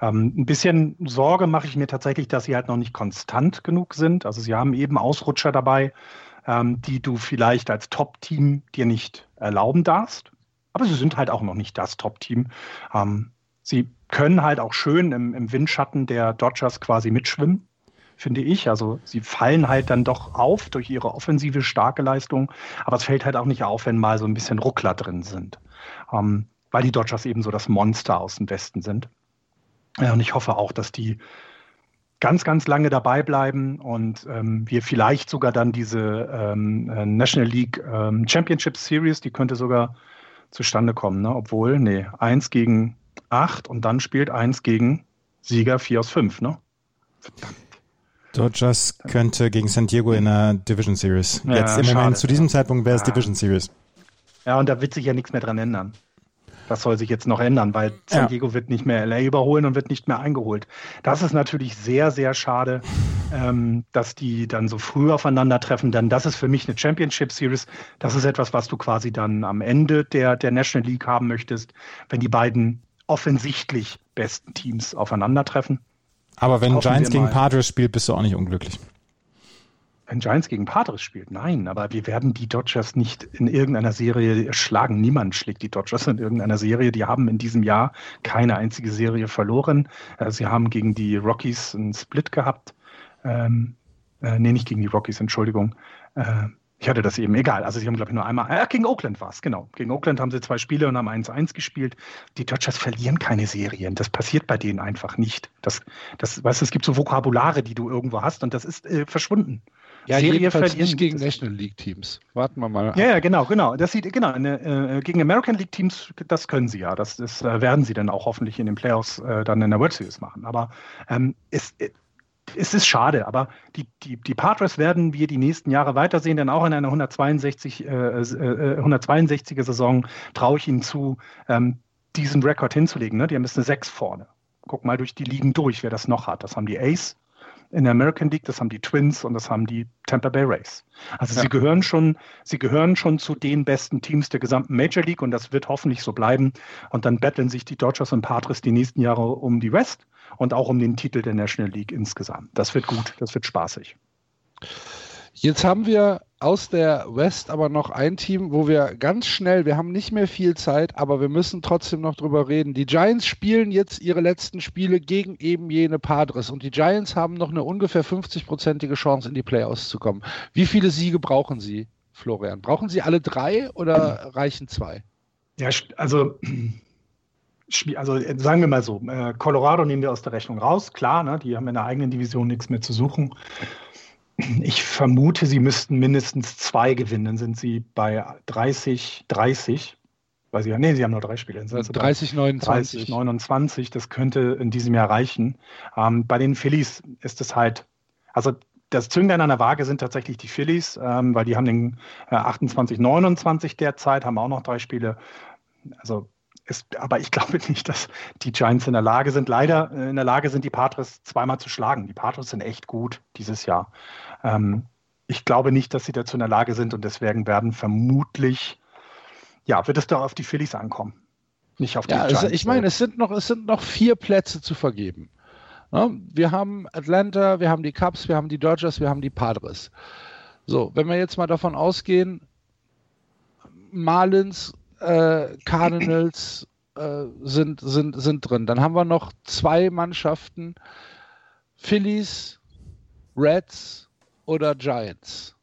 Ähm, ein bisschen Sorge mache ich mir tatsächlich, dass sie halt noch nicht konstant genug sind. Also sie haben eben Ausrutscher dabei, ähm, die du vielleicht als Top-Team dir nicht erlauben darfst. Aber sie sind halt auch noch nicht das Top-Team. Ähm, sie können halt auch schön im, im Windschatten der Dodgers quasi mitschwimmen finde ich. Also sie fallen halt dann doch auf durch ihre offensive starke Leistung, aber es fällt halt auch nicht auf, wenn mal so ein bisschen Ruckler drin sind, ähm, weil die Dodgers eben so das Monster aus dem Westen sind. Ja, und ich hoffe auch, dass die ganz, ganz lange dabei bleiben und ähm, wir vielleicht sogar dann diese ähm, äh, National League ähm, Championship Series, die könnte sogar zustande kommen, ne? obwohl, nee, eins gegen acht und dann spielt eins gegen Sieger vier aus fünf, ne? Verdammt. Dodgers könnte gegen San Diego in einer Division Series. Ja, Jetzt im schade. Moment zu diesem Zeitpunkt wäre es ja. Division Series. Ja, und da wird sich ja nichts mehr dran ändern. Das soll sich jetzt noch ändern, weil San Diego wird nicht mehr LA überholen und wird nicht mehr eingeholt. Das ist natürlich sehr, sehr schade, ähm, dass die dann so früh aufeinandertreffen. Denn das ist für mich eine Championship Series. Das ist etwas, was du quasi dann am Ende der, der National League haben möchtest, wenn die beiden offensichtlich besten Teams aufeinandertreffen. Aber wenn Giants gegen Padres spielt, bist du auch nicht unglücklich. Wenn Giants gegen Padres spielt, nein, aber wir werden die Dodgers nicht in irgendeiner Serie schlagen. Niemand schlägt die Dodgers in irgendeiner Serie. Die haben in diesem Jahr keine einzige Serie verloren. Äh, sie haben gegen die Rockies einen Split gehabt. Ähm, äh, nee, nicht gegen die Rockies, Entschuldigung. Äh, ich hatte das eben, egal. Also sie haben, glaube ich, nur einmal, äh, gegen Oakland war es, genau. Gegen Oakland haben sie zwei Spiele und haben 1-1 gespielt. Die Dodgers verlieren keine Serien. Das passiert bei denen einfach nicht. Das, das, weißt du, es gibt so Vokabulare, die du irgendwo hast und das ist äh, verschwunden. Ja, Serie verlieren nicht gegen National League Teams. Warten wir mal. Ja, ja, genau, genau. Das sieht genau eine, äh, gegen American League Teams, das können sie ja. Das, das äh, werden sie dann auch hoffentlich in den Playoffs äh, dann in der World Series machen. Aber ähm, es, äh, es ist schade, aber die, die, die Padres werden wir die nächsten Jahre weitersehen, denn auch in einer 162, äh, äh, 162er Saison traue ich ihnen zu, ähm, diesen Rekord hinzulegen. Ne? Die haben jetzt eine 6 vorne. Guck mal durch die Ligen durch, wer das noch hat. Das haben die Ace in der American League, das haben die Twins und das haben die Tampa Bay Rays. Also ja. sie gehören schon, sie gehören schon zu den besten Teams der gesamten Major League und das wird hoffentlich so bleiben. Und dann betteln sich die Dodgers und Padres die nächsten Jahre um die West und auch um den Titel der National League insgesamt. Das wird gut, das wird spaßig. Jetzt haben wir aus der West aber noch ein Team, wo wir ganz schnell, wir haben nicht mehr viel Zeit, aber wir müssen trotzdem noch drüber reden. Die Giants spielen jetzt ihre letzten Spiele gegen eben jene Padres und die Giants haben noch eine ungefähr 50-prozentige Chance in die Playoffs zu kommen. Wie viele Siege brauchen sie, Florian? Brauchen sie alle drei oder reichen zwei? Ja, also also äh, sagen wir mal so, äh, Colorado nehmen wir aus der Rechnung raus, klar, ne, die haben in der eigenen Division nichts mehr zu suchen. Ich vermute, sie müssten mindestens zwei gewinnen, dann sind sie bei 30, 30. Weil sie, nee, sie haben nur drei Spiele. Sind 30, 29. 30, 29, das könnte in diesem Jahr reichen. Ähm, bei den Phillies ist es halt, also das Zünglein an der Waage sind tatsächlich die Phillies, ähm, weil die haben den äh, 28, 29 derzeit, haben auch noch drei Spiele. Also ist, aber ich glaube nicht, dass die Giants in der Lage sind, leider äh, in der Lage sind, die Patriots zweimal zu schlagen. Die Patriots sind echt gut dieses Jahr. Ähm, ich glaube nicht, dass sie dazu in der Lage sind und deswegen werden vermutlich, ja, wird es da auf die Phillies ankommen. Nicht auf die ja, Giants. Also ich meine, es sind noch, es sind noch vier Plätze zu vergeben. Wir haben Atlanta, wir haben die Cubs, wir haben die Dodgers, wir haben die Padres. So, wenn wir jetzt mal davon ausgehen, Marlins, äh, Cardinals äh, sind, sind, sind drin. Dann haben wir noch zwei Mannschaften, Phillies, Reds oder Giants.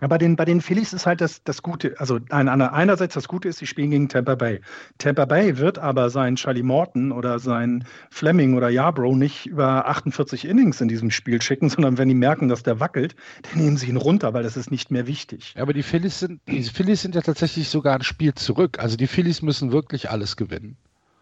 Ja, bei den, bei den Phillies ist halt das, das Gute, also ein, einerseits das Gute ist, sie spielen gegen Tampa Bay. Tampa Bay wird aber sein Charlie Morton oder sein Fleming oder Yarbrough nicht über 48 Innings in diesem Spiel schicken, sondern wenn die merken, dass der wackelt, dann nehmen sie ihn runter, weil das ist nicht mehr wichtig. Ja, aber die Phillies sind, die Phillies sind ja tatsächlich sogar ein Spiel zurück. Also die Phillies müssen wirklich alles gewinnen.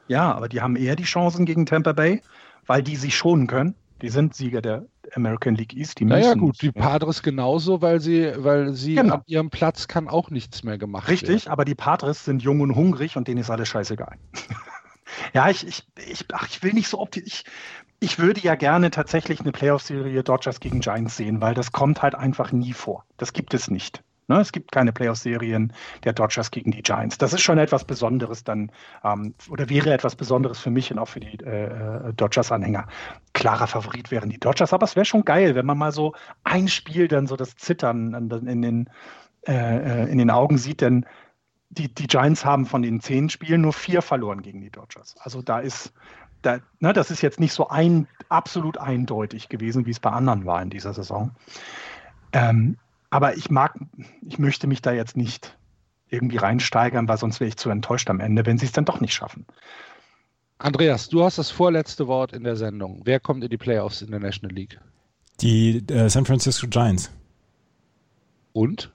Ja, aber die haben eher die Chancen gegen Tampa Bay, weil die sich schonen können. Die sind Sieger der American League East. Die naja gut, die Padres genauso, weil sie, weil sie genau. ab ihrem Platz kann auch nichts mehr gemacht Richtig, werden. Richtig, aber die Padres sind jung und hungrig und denen ist alles scheißegal. ja, ich, ich, ich, ach, ich will nicht so optimistisch. Ich, ich würde ja gerne tatsächlich eine Playoff-Serie Dodgers gegen Giants sehen, weil das kommt halt einfach nie vor. Das gibt es nicht. Ne, es gibt keine Playoff-Serien der Dodgers gegen die Giants. Das ist schon etwas Besonderes dann, ähm, oder wäre etwas Besonderes für mich und auch für die äh, Dodgers-Anhänger. Klarer Favorit wären die Dodgers, aber es wäre schon geil, wenn man mal so ein Spiel dann so das Zittern in den, äh, äh, in den Augen sieht, denn die, die Giants haben von den zehn Spielen nur vier verloren gegen die Dodgers. Also da ist, da, ne, das ist jetzt nicht so ein, absolut eindeutig gewesen, wie es bei anderen war in dieser Saison. Ähm, aber ich mag, ich möchte mich da jetzt nicht irgendwie reinsteigern, weil sonst wäre ich zu enttäuscht am Ende, wenn sie es dann doch nicht schaffen. Andreas, du hast das vorletzte Wort in der Sendung. Wer kommt in die Playoffs in der National League? Die äh, San Francisco Giants. Und?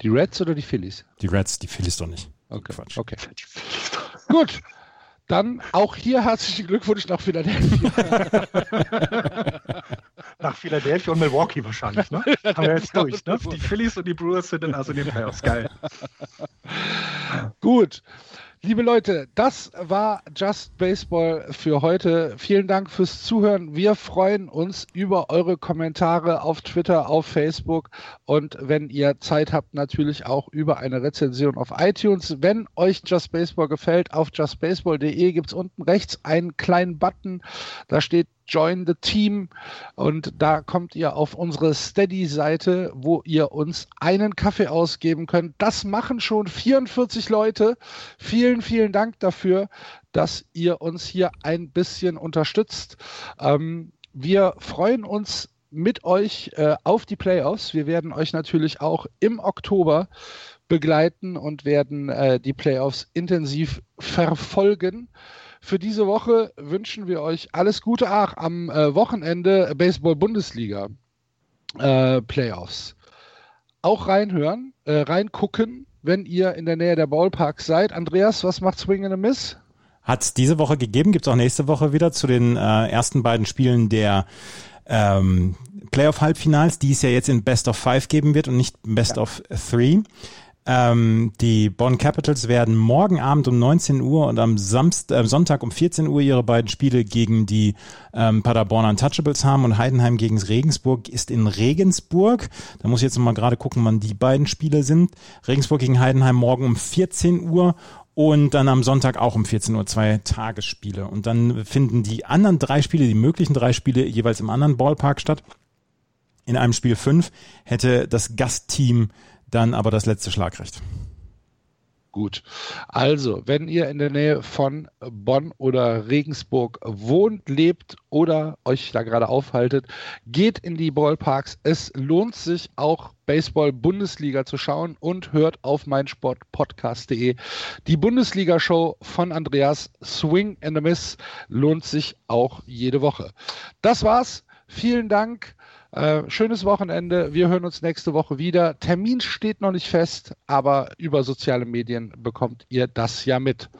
Die Reds oder die Phillies? Die Reds, die Phillies doch nicht. Okay. Quatsch. okay. Gut. Dann auch hier herzlichen Glückwunsch nach Philadelphia. nach Philadelphia und Milwaukee wahrscheinlich, ne? Haben wir jetzt durch, ne? Die Phillies und die Brewers sind dann also in den Playoffs. Geil. Gut. Liebe Leute, das war Just Baseball für heute. Vielen Dank fürs Zuhören. Wir freuen uns über eure Kommentare auf Twitter, auf Facebook und wenn ihr Zeit habt, natürlich auch über eine Rezension auf iTunes. Wenn euch Just Baseball gefällt, auf justbaseball.de gibt es unten rechts einen kleinen Button. Da steht Join the Team und da kommt ihr auf unsere Steady-Seite, wo ihr uns einen Kaffee ausgeben könnt. Das machen schon 44 Leute. Vielen, vielen Dank dafür, dass ihr uns hier ein bisschen unterstützt. Ähm, wir freuen uns mit euch äh, auf die Playoffs. Wir werden euch natürlich auch im Oktober begleiten und werden äh, die Playoffs intensiv verfolgen. Für diese Woche wünschen wir euch alles Gute. Ach, am äh, Wochenende Baseball-Bundesliga äh, Playoffs. Auch reinhören, äh, reingucken, wenn ihr in der Nähe der Ballparks seid. Andreas, was macht Swing and a Miss? Hat es diese Woche gegeben, gibt es auch nächste Woche wieder zu den äh, ersten beiden Spielen der ähm, Playoff-Halbfinals, die es ja jetzt in Best of Five geben wird und nicht Best ja. of Three. Ähm, die Bonn Capitals werden morgen Abend um 19 Uhr und am Samst äh, Sonntag um 14 Uhr ihre beiden Spiele gegen die ähm, Paderborn Untouchables haben und Heidenheim gegen Regensburg ist in Regensburg. Da muss ich jetzt mal gerade gucken, wann die beiden Spiele sind. Regensburg gegen Heidenheim morgen um 14 Uhr und dann am Sonntag auch um 14 Uhr zwei Tagesspiele. Und dann finden die anderen drei Spiele, die möglichen drei Spiele jeweils im anderen Ballpark statt. In einem Spiel fünf hätte das Gastteam dann aber das letzte Schlagrecht. Gut. Also, wenn ihr in der Nähe von Bonn oder Regensburg wohnt, lebt oder euch da gerade aufhaltet, geht in die Ballparks. Es lohnt sich auch Baseball-Bundesliga zu schauen und hört auf meinsportpodcast.de. Die Bundesliga-Show von Andreas Swing and a Miss lohnt sich auch jede Woche. Das war's. Vielen Dank. Äh, schönes Wochenende. Wir hören uns nächste Woche wieder. Termin steht noch nicht fest, aber über soziale Medien bekommt ihr das ja mit.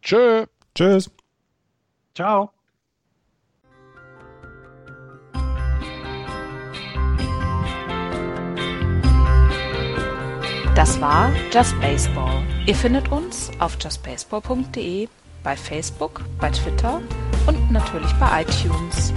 Tschö. Tschüss. Ciao. Das war Just Baseball. Ihr findet uns auf justbaseball.de, bei Facebook, bei Twitter und natürlich bei iTunes.